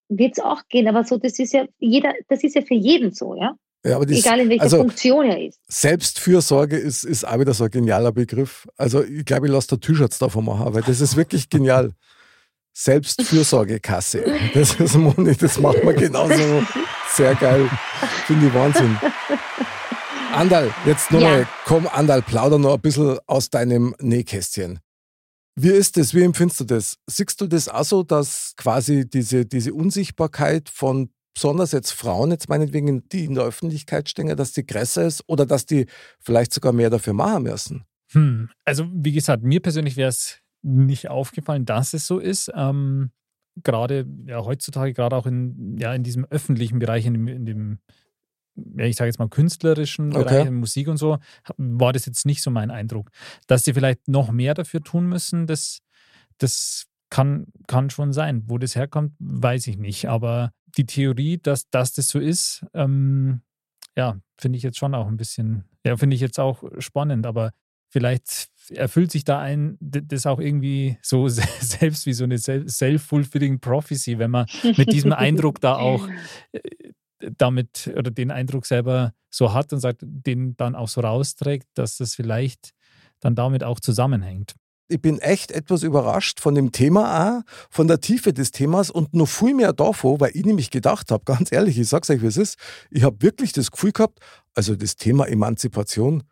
Wird es auch gehen. Aber so, das ist ja jeder, das ist ja für jeden so, ja. Ja, aber das, Egal in welcher also, Funktion er ist. Selbstfürsorge ist, ist auch wieder so ein genialer Begriff. Also ich glaube, ich lasse da T-Shirts davon machen, weil das ist wirklich genial. Selbstfürsorgekasse. Das ist Moni, das macht man genauso. Sehr geil. Finde ich Wahnsinn. Andal, jetzt nochmal, Ja. komm, Andal, plauder noch ein bisschen aus deinem Nähkästchen. Wie ist das? Wie empfindest du das? Siehst du das auch so, dass quasi diese, diese Unsichtbarkeit von besonders jetzt Frauen, jetzt meinetwegen, die in der Öffentlichkeit stehen, dass die größer ist oder dass die vielleicht sogar mehr dafür machen müssen? Hm. Also, wie gesagt, mir persönlich wäre es nicht aufgefallen, dass es so ist. Ähm, gerade ja, heutzutage, gerade auch in, ja, in diesem öffentlichen Bereich, in dem, in dem ich sage jetzt mal künstlerischen Okay. Bereich, Musik und so, war das jetzt nicht so mein Eindruck. Dass sie vielleicht noch mehr dafür tun müssen, das, das kann, kann schon sein. Wo das herkommt, weiß ich nicht. Aber die Theorie, dass, dass das so ist, ähm, ja, finde ich jetzt schon auch ein bisschen, ja, finde ich jetzt auch spannend, aber vielleicht erfüllt sich da ein, das auch irgendwie so se- selbst wie so eine sel- self-fulfilling prophecy, wenn man mit diesem Eindruck da auch äh, damit oder den Eindruck selber so hat und sagt, den dann auch so rausträgt, dass das vielleicht dann damit auch zusammenhängt. ich bin echt etwas überrascht von dem Thema auch, von der Tiefe des Themas und noch viel mehr davon, weil ich nämlich gedacht habe, ganz ehrlich, ich sag's euch, wie es ist, ich habe wirklich das Gefühl gehabt, also das Thema Emanzipation,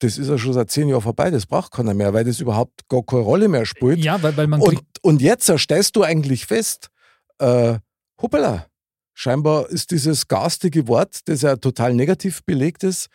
das ist ja schon seit zehn Jahren vorbei, das braucht keiner mehr, weil das überhaupt gar keine Rolle mehr spielt. Ja, weil, weil man Und, und jetzt stellst du eigentlich fest, äh, hoppala, scheinbar ist dieses garstige Wort, das ja total negativ belegt ist,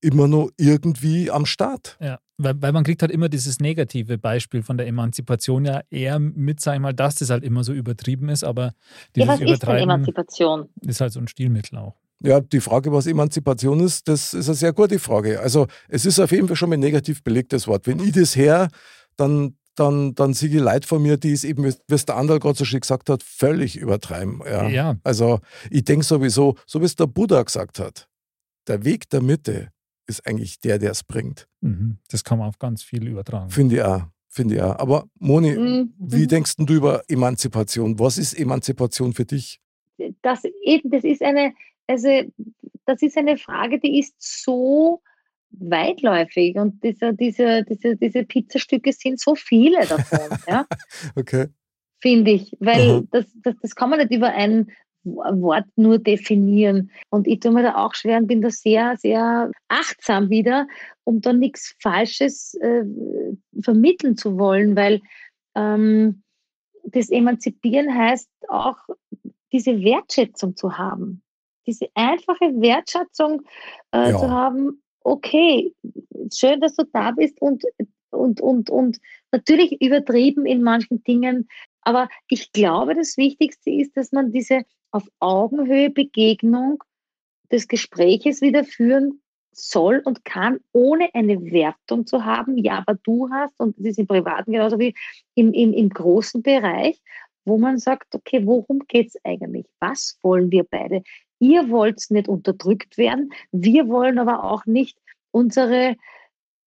immer noch irgendwie am Start. ja, weil, weil man kriegt halt immer dieses negative Beispiel von der Emanzipation ja eher mit, sag ich mal, dass das halt immer so übertrieben ist, aber Ja, dieses was ist denn Übertreiben Emanzipation? ist halt so ein Stilmittel auch. Ja, die Frage, was Emanzipation ist, das ist eine sehr gute Frage. Also es ist auf jeden Fall schon mal ein negativ belegtes Wort. Wenn ich das her, dann, dann, dann sehe ich Leute von mir, die es eben, wie es der Anderl gerade so schön gesagt hat, völlig übertreiben. Ja. Ja. Also ich denke sowieso, so wie es der Buddha gesagt hat, der Weg der Mitte ist eigentlich der, der es bringt. Mhm. Das kann man auf ganz viel übertragen. Finde ich auch. Finde ich auch. Aber Moni, Mhm. wie denkst denn du über Emanzipation? Was ist Emanzipation für dich? das eben, das ist eine, also das ist eine Frage, die ist so weitläufig und diese, diese, diese, diese Pizzastücke sind so viele davon, ja, Okay. finde ich, weil Mhm. das, das, das kann man nicht über ein Wort nur definieren. Und ich tue mir da auch schwer und bin da sehr, sehr achtsam wieder, um da nichts Falsches äh, vermitteln zu wollen, weil ähm, das Emanzipieren heißt auch, diese Wertschätzung zu haben. Diese einfache Wertschätzung äh, Ja. zu haben, okay, schön, dass du da bist und, und, und, und natürlich übertrieben in manchen Dingen, aber ich glaube, das Wichtigste ist, dass man diese auf Augenhöhe Begegnung des Gespräches wieder führen soll und kann, ohne eine Wertung zu haben. Ja, aber du hast, und das ist im Privaten genauso wie im, im, im großen Bereich, wo man sagt, okay, worum geht es eigentlich? Was wollen wir beide? Ihr wollt nicht unterdrückt werden, wir wollen aber auch nicht unsere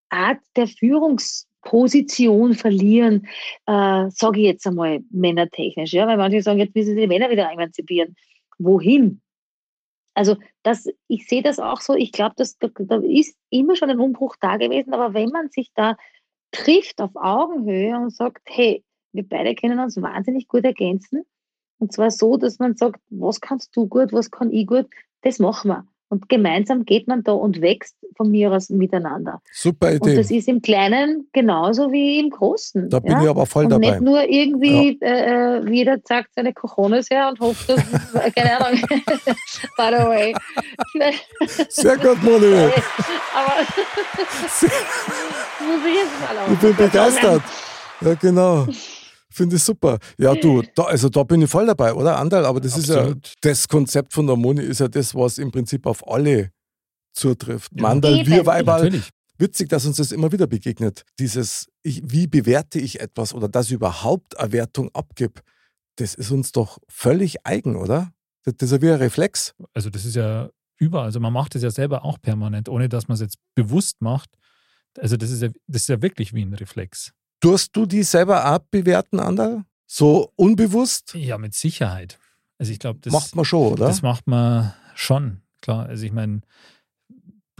Art der Führungsposition verlieren, äh, sage ich jetzt einmal männertechnisch, ja, weil manche sagen, jetzt müssen sie die Männer wieder emanzipieren. Wohin? Also das, ich sehe das auch so, ich glaube, dass da, da ist immer schon ein Umbruch da gewesen, aber wenn man sich da trifft auf Augenhöhe und sagt, hey, wir beide können uns wahnsinnig gut ergänzen, und zwar so, dass man sagt, was kannst du gut, was kann ich gut, das machen wir. Und gemeinsam geht man da und wächst von mir aus miteinander. Super Und Idee. das ist im Kleinen genauso wie im Großen. Da bin ja? ich aber voll und dabei. nicht nur irgendwie, äh, äh, jeder zeigt seine Cojones her und hofft, dass, keine Ahnung, by the way. Sehr gut, Moni. Aber muss ich jetzt mal Ich bin begeistert. Ja, genau. Finde ich super. Ja, du, da, also da bin ich voll dabei, oder? Andal, aber das Absolut. ist ja, das Konzept von der Moni ist ja das, was im Prinzip auf alle zutrifft. Ja. Mandal, wir Weiberl. Natürlich. Witzig, dass uns das immer wieder begegnet. Dieses, ich, wie bewerte ich etwas oder dass ich überhaupt eine Wertung abgib, das ist uns doch völlig eigen, oder? Das, das ist ja wie ein Reflex. Also das ist ja überall. Also man macht es ja selber auch permanent, ohne dass man es jetzt bewusst macht. Also das ist ja, das ist ja wirklich wie ein Reflex. Tust du die selber auch bewerten, Andal? So unbewusst? Ja, mit Sicherheit. Also ich glaube, das Macht man schon, oder? Das macht man schon, klar. Also ich meine,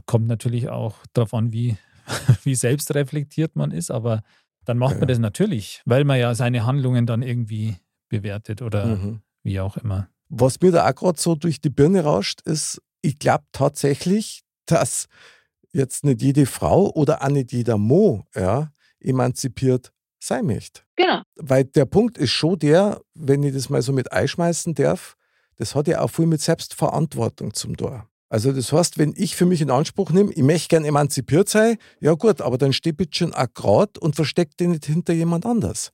kommt natürlich auch darauf an, wie, wie selbstreflektiert man ist, aber dann macht Ja. man das natürlich, weil man ja seine Handlungen dann irgendwie bewertet oder Mhm. wie auch immer. Was mir da auch gerade so durch die Birne rauscht, ist, ich glaube tatsächlich, dass jetzt nicht jede Frau oder auch nicht jeder Mo ja, emanzipiert sein möchte. Genau. Weil der Punkt ist schon der, wenn ich das mal so mit einschmeißen darf, das hat ja auch viel mit Selbstverantwortung zum Tor. Also das heißt, wenn ich für mich in Anspruch nehme, ich möchte gern emanzipiert sein, ja gut, aber dann steh bitte schon auch grad und versteck den nicht hinter jemand anders.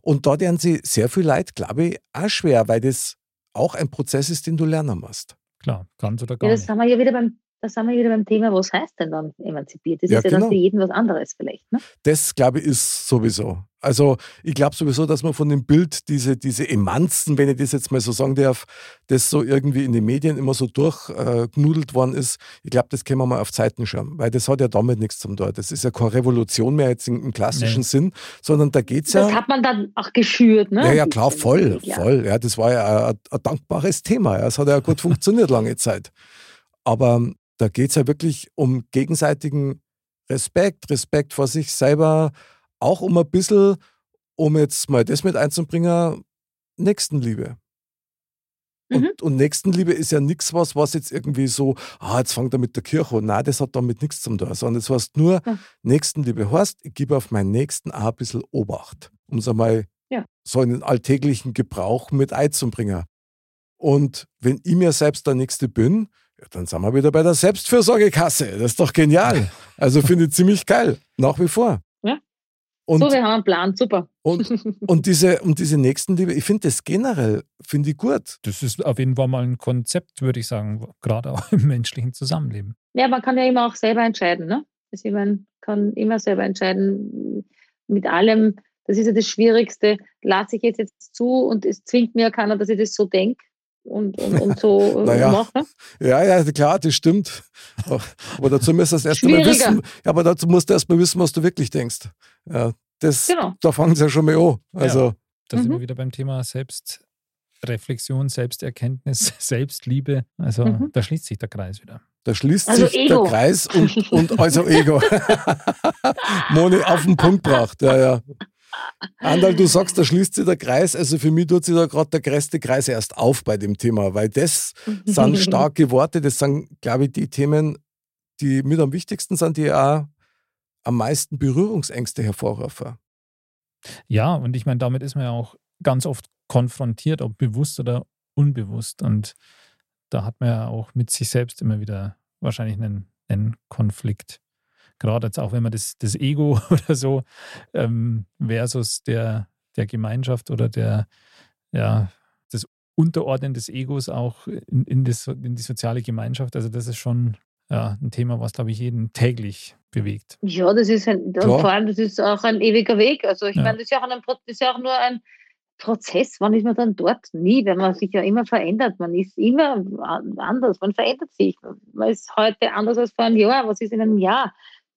Und da werden sie sehr viel Leid, glaube ich, auch schwer, weil das auch ein Prozess ist, den du lernen musst. Klar, ganz oder gar Ja, das nicht. sind wir ja wieder beim, da sind wir wieder beim Thema, was heißt denn dann emanzipiert? Das Ja, ist ja genau. dann für jeden was anderes vielleicht. Ne? Das, glaube ich, ist sowieso. Also ich glaube sowieso, dass man von dem Bild diese, diese Emanzen, wenn ich das jetzt mal so sagen darf, das so irgendwie in den Medien immer so durchgenudelt worden ist, ich glaube, das können wir mal auf Zeiten schauen, weil das hat ja damit nichts zum tun. Das ist ja keine Revolution mehr jetzt im, im klassischen Nee. Sinn, sondern da geht es Das ja... hat man dann auch geschürt. Ne? Ja, ja, klar, voll, ja. voll. Ja, das war ja ein, ein dankbares Thema. Ja. Es hat ja gut funktioniert lange Zeit. Aber da geht es ja wirklich um gegenseitigen Respekt, Respekt vor sich selber, auch um ein bisschen, um jetzt mal das mit einzubringen, Nächstenliebe. Und, Mhm. und Nächstenliebe ist ja nichts was, was jetzt irgendwie so, ah, jetzt fängt er mit der Kirche an. Nein, das hat damit nichts zu tun, sondern das heißt nur, Ja. Nächstenliebe heißt, ich gebe auf meinen Nächsten auch ein bisschen Obacht, um es einmal Ja. so in den alltäglichen Gebrauch mit einzubringen. Und wenn ich mir selbst der Nächste bin, ja, dann sind wir wieder bei der Selbstfürsorgekasse. Das ist doch genial. Also finde ich ziemlich geil, nach wie vor. Ja. Und, so, wir haben einen Plan, super. und, und, diese, und diese Nächstenliebe, ich finde das generell, finde ich gut. Das ist auf jeden Fall mal ein Konzept, würde ich sagen, gerade auch im menschlichen Zusammenleben. Ja, man kann ja immer auch selber entscheiden, ne? Also man kann immer selber entscheiden mit allem. Das ist ja das Schwierigste. Lasse ich jetzt jetzt zu und es zwingt mir keiner, dass ich das so denke und, und, und so äh, Naja. mache. Ja, ja, klar, das stimmt. Aber dazu musst du erst einmal Schwieriger. wissen. Ja, aber dazu musst du erst mal wissen, was du wirklich denkst. Ja, das, Genau. Da fangen sie ja schon mal an. Also, Da sind Mhm. wir wieder beim Thema Selbstreflexion, Selbsterkenntnis, Selbstliebe. Also Mhm. da schließt sich der Kreis wieder. da schließt Also sich Ego. der Kreis und, und also Ego. Moni auf den Punkt gebracht. Ja, ja. Andal, du sagst, da schließt sich der Kreis. Also für mich tut sich da gerade der größte Kreis erst auf bei dem Thema, weil das sind starke Worte. Das sind, glaube ich, die Themen, die mit am wichtigsten sind, die auch am meisten Berührungsängste hervorrufen. Ja, und ich meine, damit ist man ja auch ganz oft konfrontiert, ob bewusst oder unbewusst. Und da hat man ja auch mit sich selbst immer wieder wahrscheinlich einen, einen Konflikt. Gerade jetzt auch, wenn man das, das Ego oder so ähm, versus der, der Gemeinschaft oder der, ja, das Unterordnen des Egos auch in, in, das, in die soziale Gemeinschaft. Also das ist schon ja, ein Thema, was, glaube ich, jeden täglich bewegt. Ja, das ist ein, und Klar. vor allem, das ist auch ein ewiger Weg. Also ich Ja. meine, das ist ja auch, ein, das ist ja auch nur ein Prozess. Wann ist man dann dort? Nie, weil man sich ja immer verändert. Man ist immer an- anders. Man verändert sich. Man ist heute anders als vor einem Jahr. Was ist in einem Jahr?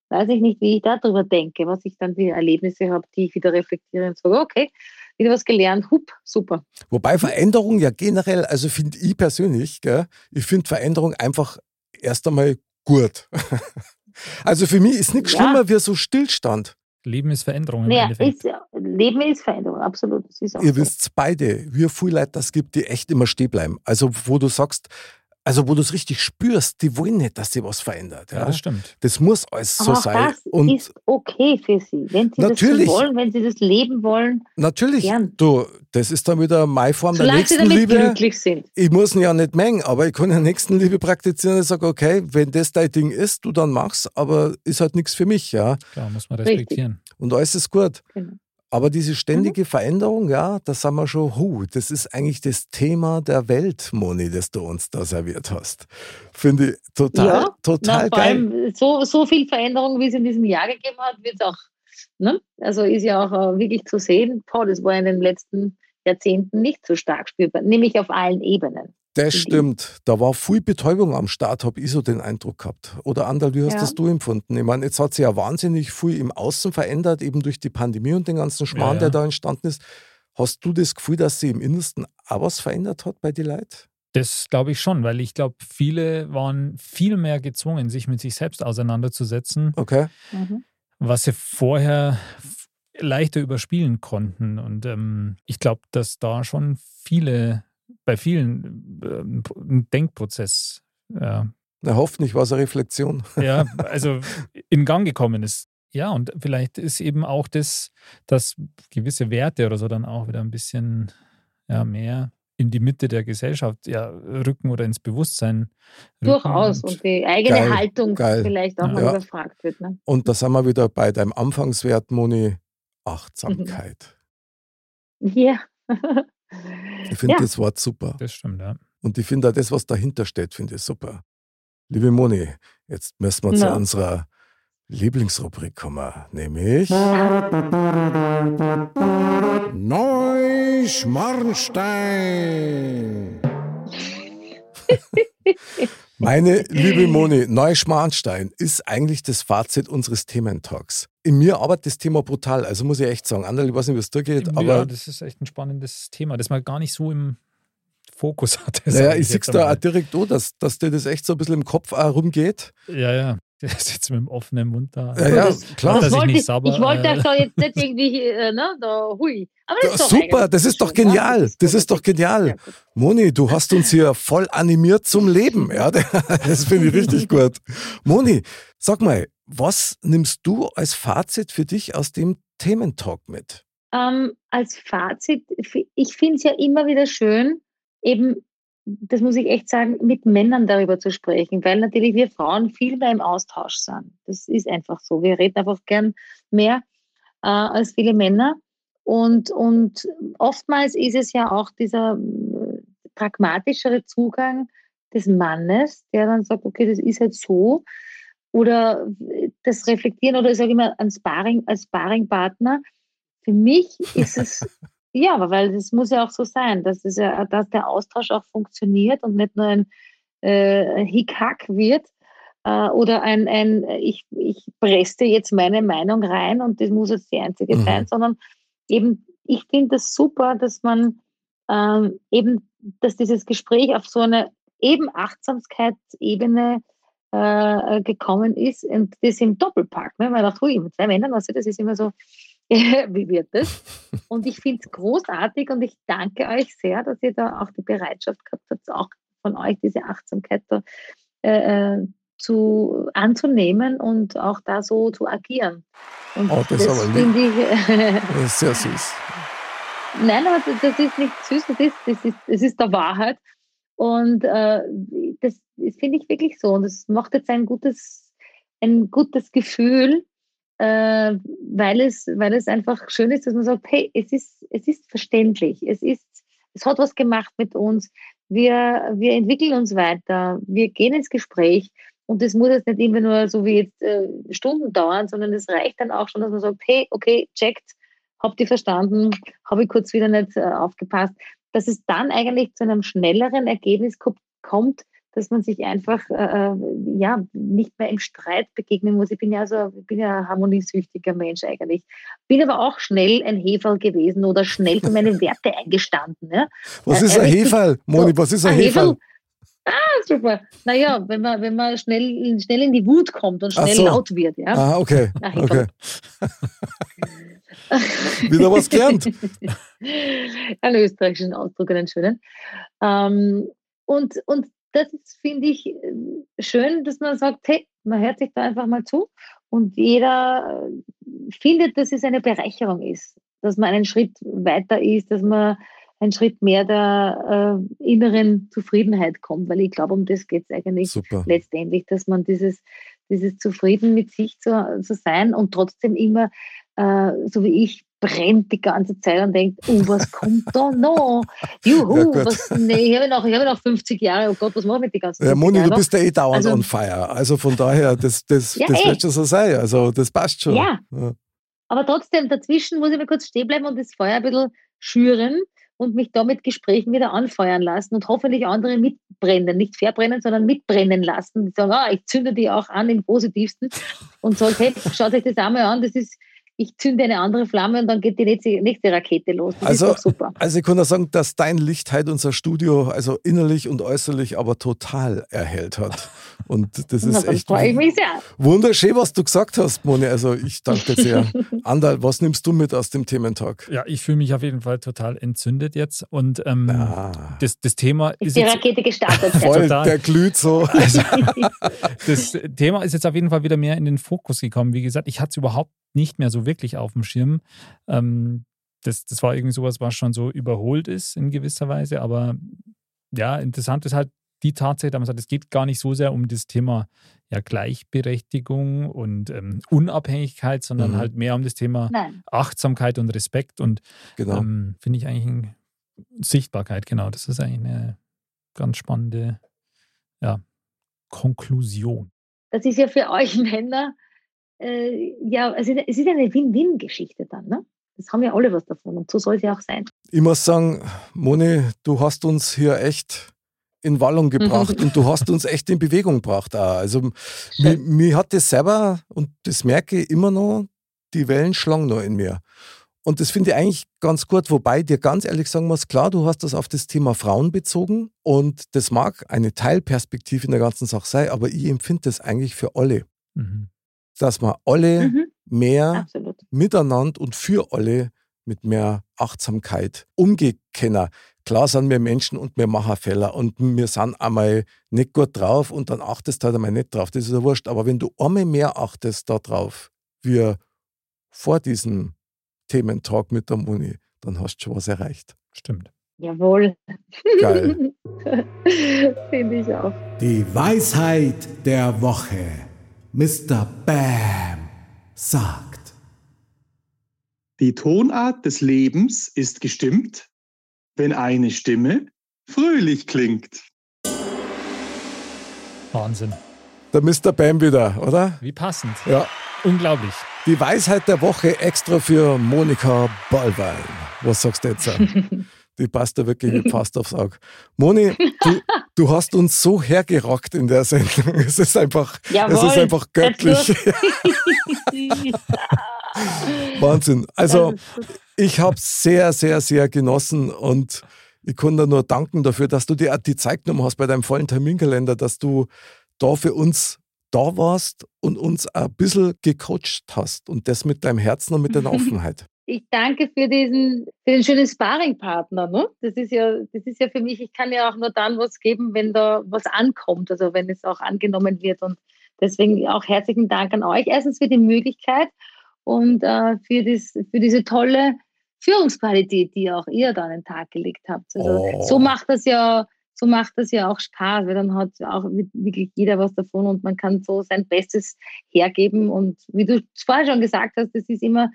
Weiß ich nicht, wie ich darüber denke, was ich dann für Erlebnisse habe, die ich wieder reflektiere und sage, okay, wieder was gelernt, hup, super. Wobei Veränderung ja generell, also finde ich persönlich, gell, ich finde Veränderung einfach erst einmal gut. also für mich ist nichts Ja. schlimmer wie so Stillstand. Leben ist Veränderung Endeffekt. ist, ja- Leben ist Veränderung, absolut. Ist Ihr so. wisst beide, wie viele Leute das gibt, die echt immer stehen bleiben. Also wo du sagst, also wo du es richtig spürst, die wollen nicht, dass sich was verändert. ja, Ja? das stimmt. Das muss alles so Aber auch sein. das Und ist okay für sie. Wenn sie Natürlich. das so wollen, wenn sie das leben wollen, natürlich, gern. du, das ist dann wieder meine Form der solange sie damit Nächstenliebe. glücklich sind. ich muss ihn ja nicht mengen, aber ich kann ja Nächstenliebe praktizieren und sage, okay, wenn das dein Ding ist, du dann mach's, aber ist halt nichts für mich, ja. Klar, muss man Richtig. respektieren. Und alles ist gut. Genau. Aber diese Mhm. ständige Veränderung, ja, da sind wir schon, hu, das ist eigentlich das Thema der Welt, Moni, das du uns da serviert hast. Finde ich total, Ja, Na, total vor geil. allem so, so viel Veränderung, wie es in diesem Jahr gegeben hat, wird es auch, ne? also ist ja auch äh, wirklich zu sehen, boah, das war in den letzten Jahrzehnten nicht so stark spürbar, nämlich auf allen Ebenen. Das Mhm. stimmt. Da war viel Betäubung am Start, habe ich so den Eindruck gehabt. Oder Andal, wie hast Ja. das du empfunden? Ich meine, jetzt hat sich ja wahnsinnig viel im Außen verändert, eben durch die Pandemie und den ganzen Schmarrn, Ja, der ja. da entstanden ist. Hast du das Gefühl, dass sie im Innersten auch was verändert hat bei den Leuten? Das glaube ich schon, weil ich glaube, viele waren viel mehr gezwungen, sich mit sich selbst auseinanderzusetzen, Okay. Mhm. was sie vorher leichter überspielen konnten. Und ähm, ich glaube, dass da schon viele, bei vielen ähm, ein Denkprozess ja, Na, hoffentlich war es eine Reflexion. ja, also in Gang gekommen ist. Ja, und vielleicht ist eben auch das, dass gewisse Werte oder so dann auch wieder ein bisschen ja, mehr in die Mitte der Gesellschaft ja, rücken oder ins Bewusstsein. Durchaus. Und die eigene Geil, Haltung geil. vielleicht auch mal Ja. überfragt wird. Ne? Und da sind wir wieder bei deinem Anfangswert, Moni, Achtsamkeit. Ja. Ich finde Ja. das Wort super. Das stimmt, ja. Und ich finde auch das, was dahinter steht, finde ich super. Liebe Moni, jetzt müssen wir zu Ja. unserer Lieblingsrubrik kommen, nämlich Neuschmarnstein. Meine liebe Moni, Neuschmarnstein ist eigentlich das Fazit unseres Thementalks. In mir arbeitet das Thema brutal, also muss ich echt sagen. Anderl, ich weiß nicht, wie es dir geht, ja, aber das ist echt ein spannendes Thema, das man gar nicht so im Fokus hatte. naja, ich sehe jetzt da auch direkt an, dass, dass dir das echt so ein bisschen im Kopf auch rumgeht. Ja, ja. Der sitzt mit dem offenen Mund da. Ja, ja, das- klar. Das ich wollte nicht ich, sauber, ich wollte äh, das doch jetzt nicht irgendwie, äh, ne, da, hui. Aber das Ja, ist doch super, das ist doch schön, ne? genial. Das ist doch genial. Ja. Moni, du hast uns hier voll animiert zum Leben. Ja, das finde ich richtig gut. Moni, sag mal, was nimmst du als Fazit für dich aus dem Thementalk mit? Ähm, als Fazit, ich finde es ja immer wieder schön, eben, das muss ich echt sagen, mit Männern darüber zu sprechen, weil natürlich wir Frauen viel mehr im Austausch sind. Das ist einfach so. Wir reden einfach gern mehr äh, als viele Männer. Und, und oftmals ist es ja auch dieser äh, pragmatischere Zugang des Mannes, der dann sagt, okay, das ist halt so. Oder das Reflektieren oder ich sage immer als Sparring, als Sparringpartner. Für mich ist es, ja, weil das muss ja auch so sein, dass, es ja, dass der Austausch auch funktioniert und nicht nur ein äh, Hickhack wird äh, oder ein, ein ich, ich presse jetzt meine Meinung rein und das muss jetzt die einzige Mhm. sein, sondern eben, ich finde das super, dass man ähm, eben, dass dieses Gespräch auf so eine eben Achtsamkeitsebene äh, gekommen ist und das im Doppelpack. Ne? Man dachte, hui, mit zwei Männern, also das ist immer so, wie wird das? Und ich finde es großartig und ich danke euch sehr, dass ihr da auch die Bereitschaft gehabt habt, auch von euch diese Achtsamkeit da, äh, äh, zu, anzunehmen und auch da so zu agieren. Und Oh, das lieb. finde ich, Das ist sehr süß. Nein, aber das- das ist nicht süß, das ist, das ist, das ist der Wahrheit. Und äh, das, das finde ich wirklich so. Und das macht jetzt ein gutes, ein gutes Gefühl, äh, weil, es, weil es einfach schön ist, dass man sagt, hey, es ist, es ist verständlich, es, ist, es hat was gemacht mit uns, wir, wir entwickeln uns weiter, wir gehen ins Gespräch. Und das muss jetzt nicht immer nur so wie jetzt äh, Stunden dauern, sondern es reicht dann auch schon, dass man sagt, hey, okay, checkt, habt ihr verstanden, habe ich kurz wieder nicht äh, aufgepasst, dass es dann eigentlich zu einem schnelleren Ergebnis ko- kommt, dass man sich einfach äh, äh, ja nicht mehr im Streit begegnen muss. Ich bin ja so, bin ja ein harmoniesüchtiger Mensch eigentlich. Bin aber auch schnell ein Heferl gewesen oder schnell für meine Werte eingestanden. Ja? Was Äh, ist ein Heferl? Moni, was ist ein Ein Heferl? Ah, super. Naja, wenn man, wenn man schnell, schnell in die Wut kommt und schnell so. laut wird. Ja? Ah, okay. Ein okay. Wieder was gelernt. einen österreichischen Ausdruck, einen schönen. Ähm, und, und das ist, finde ich, äh, schön, dass man sagt, hey, man hört sich da einfach mal zu und jeder äh, findet, dass es eine Bereicherung ist, dass man einen Schritt weiter ist, dass man einen Schritt mehr der äh, inneren Zufriedenheit kommt, weil ich glaube, um das geht es eigentlich Super. letztendlich, dass man dieses, dieses Zufrieden mit sich zu, zu sein und trotzdem immer, äh, so wie ich, brennt die ganze Zeit und denkt, oh, was kommt da noch? Juhu, Ja, was, nee, ich habe noch, ich habe noch 50 Jahre, oh Gott, was mache ich mit den ganzen Ja, 50 Moni, du bist ja eh dauernd Also- on fire. Also von daher, das, das, Ja, das eh. wird schon so sein. Also das passt schon. Ja. Aber trotzdem, dazwischen muss ich mal kurz stehen bleiben und das Feuer ein bisschen schüren und mich da mit Gesprächen wieder anfeuern lassen und hoffentlich andere mitbrennen, nicht verbrennen, sondern mitbrennen lassen. Die sagen, ah, ich zünde die auch an im Positivsten und sage, hey, schaut euch das einmal an, das ist, ich zünde eine andere Flamme und dann geht die nächste, nächste Rakete los. Das Also- ist doch super. Also ich kann nur sagen, dass dein Licht halt unser Studio, also innerlich und äußerlich, aber total erhellt hat. Und das Na, ist dann echt freue ich mich sehr. wunderschön, was du gesagt hast, Moni. Also ich danke dir sehr. Andal, was nimmst du mit aus dem Thementag? Ja, ich fühle mich auf jeden Fall total entzündet jetzt. Und ähm, Ah, das, das Thema Ist ist die jetzt, Rakete gestartet. voll, total. der glüht so. also, das Thema ist jetzt auf jeden Fall wieder mehr in den Fokus gekommen. Wie gesagt, ich hatte es überhaupt nicht mehr so wirklich auf dem Schirm. Ähm, das, das war irgendwie sowas, was schon so überholt ist in gewisser Weise. Aber ja, interessant ist halt die Tatsache, dass man sagt, es geht gar nicht so sehr um das Thema ja, Gleichberechtigung und ähm, Unabhängigkeit, sondern Mhm. halt mehr um das Thema Nein. Achtsamkeit und Respekt und Genau. ähm, finde ich eigentlich ein, Sichtbarkeit, genau. Das ist eigentlich eine ganz spannende ja, Konklusion. Das ist ja für euch Männer, äh, ja, es ist, es ist eine Win-Win-Geschichte dann, ne? Das haben ja alle was davon und so soll es ja auch sein. Ich muss sagen, Moni, du hast uns hier echt in Wallung gebracht und du hast uns echt in Bewegung gebracht. Auch. Also mir, mir hat das selber, und das merke ich immer noch, die Wellen schlagen noch in mir. Und das finde ich eigentlich ganz gut, wobei ich dir ganz ehrlich sagen muss, klar, du hast das auf das Thema Frauen bezogen und das mag eine Teilperspektive in der ganzen Sache sein, aber ich empfinde das eigentlich für alle. Mhm. Dass wir alle Mhm. mehr Absolut. miteinander und für alle mit mehr Achtsamkeit umgehen können. Klar sind wir Menschen und wir machen Fehler und wir sind einmal nicht gut drauf und dann achtest du halt einmal nicht drauf. Das ist ja wurscht. Aber wenn du einmal mehr achtest da drauf, wie vor diesem Thementalk mit der Moni, dann hast du schon was erreicht. Stimmt. Jawohl. Geil. Finde ich auch. Die Weisheit der Woche. Mr. Bam sagt. Die Tonart des Lebens ist gestimmt, wenn eine Stimme fröhlich klingt. Wahnsinn. Der Mr. Bam wieder, oder? Wie passend. Ja. Unglaublich. Die Weisheit der Woche extra für Monika Ballwein. Was sagst du jetzt? Die passt da wirklich wie Past aufs Auge. Moni, du, du hast uns so hergerockt in der Sendung. Es ist einfach, Jawohl. es ist einfach göttlich. Wahnsinn. Also, ich habe sehr, sehr, sehr genossen und ich kann dir nur danken dafür, dass du dir die Zeit genommen hast bei deinem vollen Terminkalender, dass du da für uns da warst und uns ein bisschen gecoacht hast und das mit deinem Herzen und mit deiner Offenheit. Ich danke für diesen, für den schönen Sparringpartner. Ne? Das ist ja, das ist ja für mich, ich kann ja auch nur dann was geben, wenn da was ankommt, also wenn es auch angenommen wird. Und deswegen auch herzlichen Dank an euch. Erstens für die Möglichkeit und äh, für, das, für diese tolle Führungsqualität, die auch ihr da an den Tag gelegt habt. Also Oh. so macht das ja, so macht das ja auch Spaß, weil dann hat auch wirklich jeder was davon und man kann so sein Bestes hergeben. Und wie du vorher schon gesagt hast, das ist immer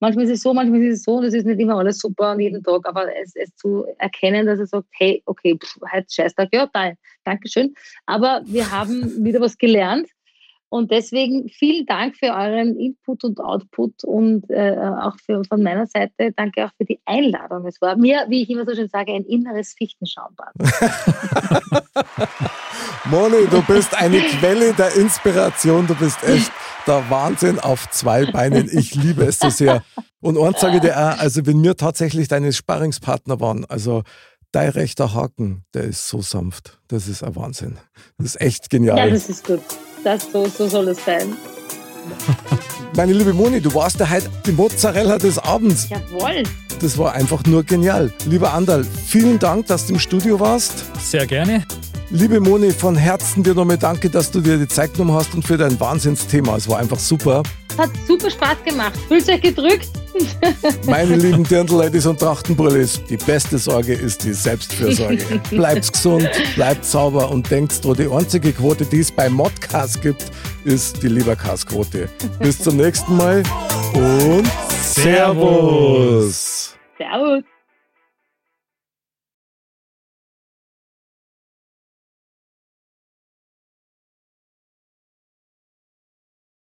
manchmal ist es so, manchmal ist es so und es ist nicht immer alles super an jedem Tag, aber es, es zu erkennen, dass er sagt, hey, okay, pff, heute Scheißtag, ja, nein, Dankeschön, aber wir haben wieder was gelernt und deswegen vielen Dank für euren Input und Output und äh, auch für, von meiner Seite danke auch für die Einladung. Es war mir, wie ich immer so schön sage, ein inneres Fichtenschaumbad. Moni, du bist eine Quelle der Inspiration. Du bist echt der Wahnsinn auf zwei Beinen. Ich liebe es so sehr. Und eins sage ich dir auch, also wenn wir tatsächlich deine Sparringspartner waren, also dein rechter Haken, der ist so sanft. Das ist ein Wahnsinn. Das ist echt Ja, genial. das ist gut. Das, so, so soll es sein. Meine liebe Moni, du warst ja heute die Mozzarella des Abends. Jawohl. Das war einfach nur genial. Lieber Andal, vielen Dank, dass du im Studio warst. Sehr gerne. Liebe Moni, von Herzen dir nochmal danke, dass du dir die Zeit genommen hast und für dein Wahnsinnsthema. Es war einfach super. Hat super Spaß gemacht. Fühlt euch gedrückt. Meine lieben Dirndl-Ladies und Trachtenbrüllis, die beste Sorge ist die Selbstfürsorge. Bleibt gesund, bleibt sauber und denkt dran, die einzige Quote, die es bei Modcast gibt, ist die Liebercast-Quote. Bis zum nächsten Mal und Servus. Servus.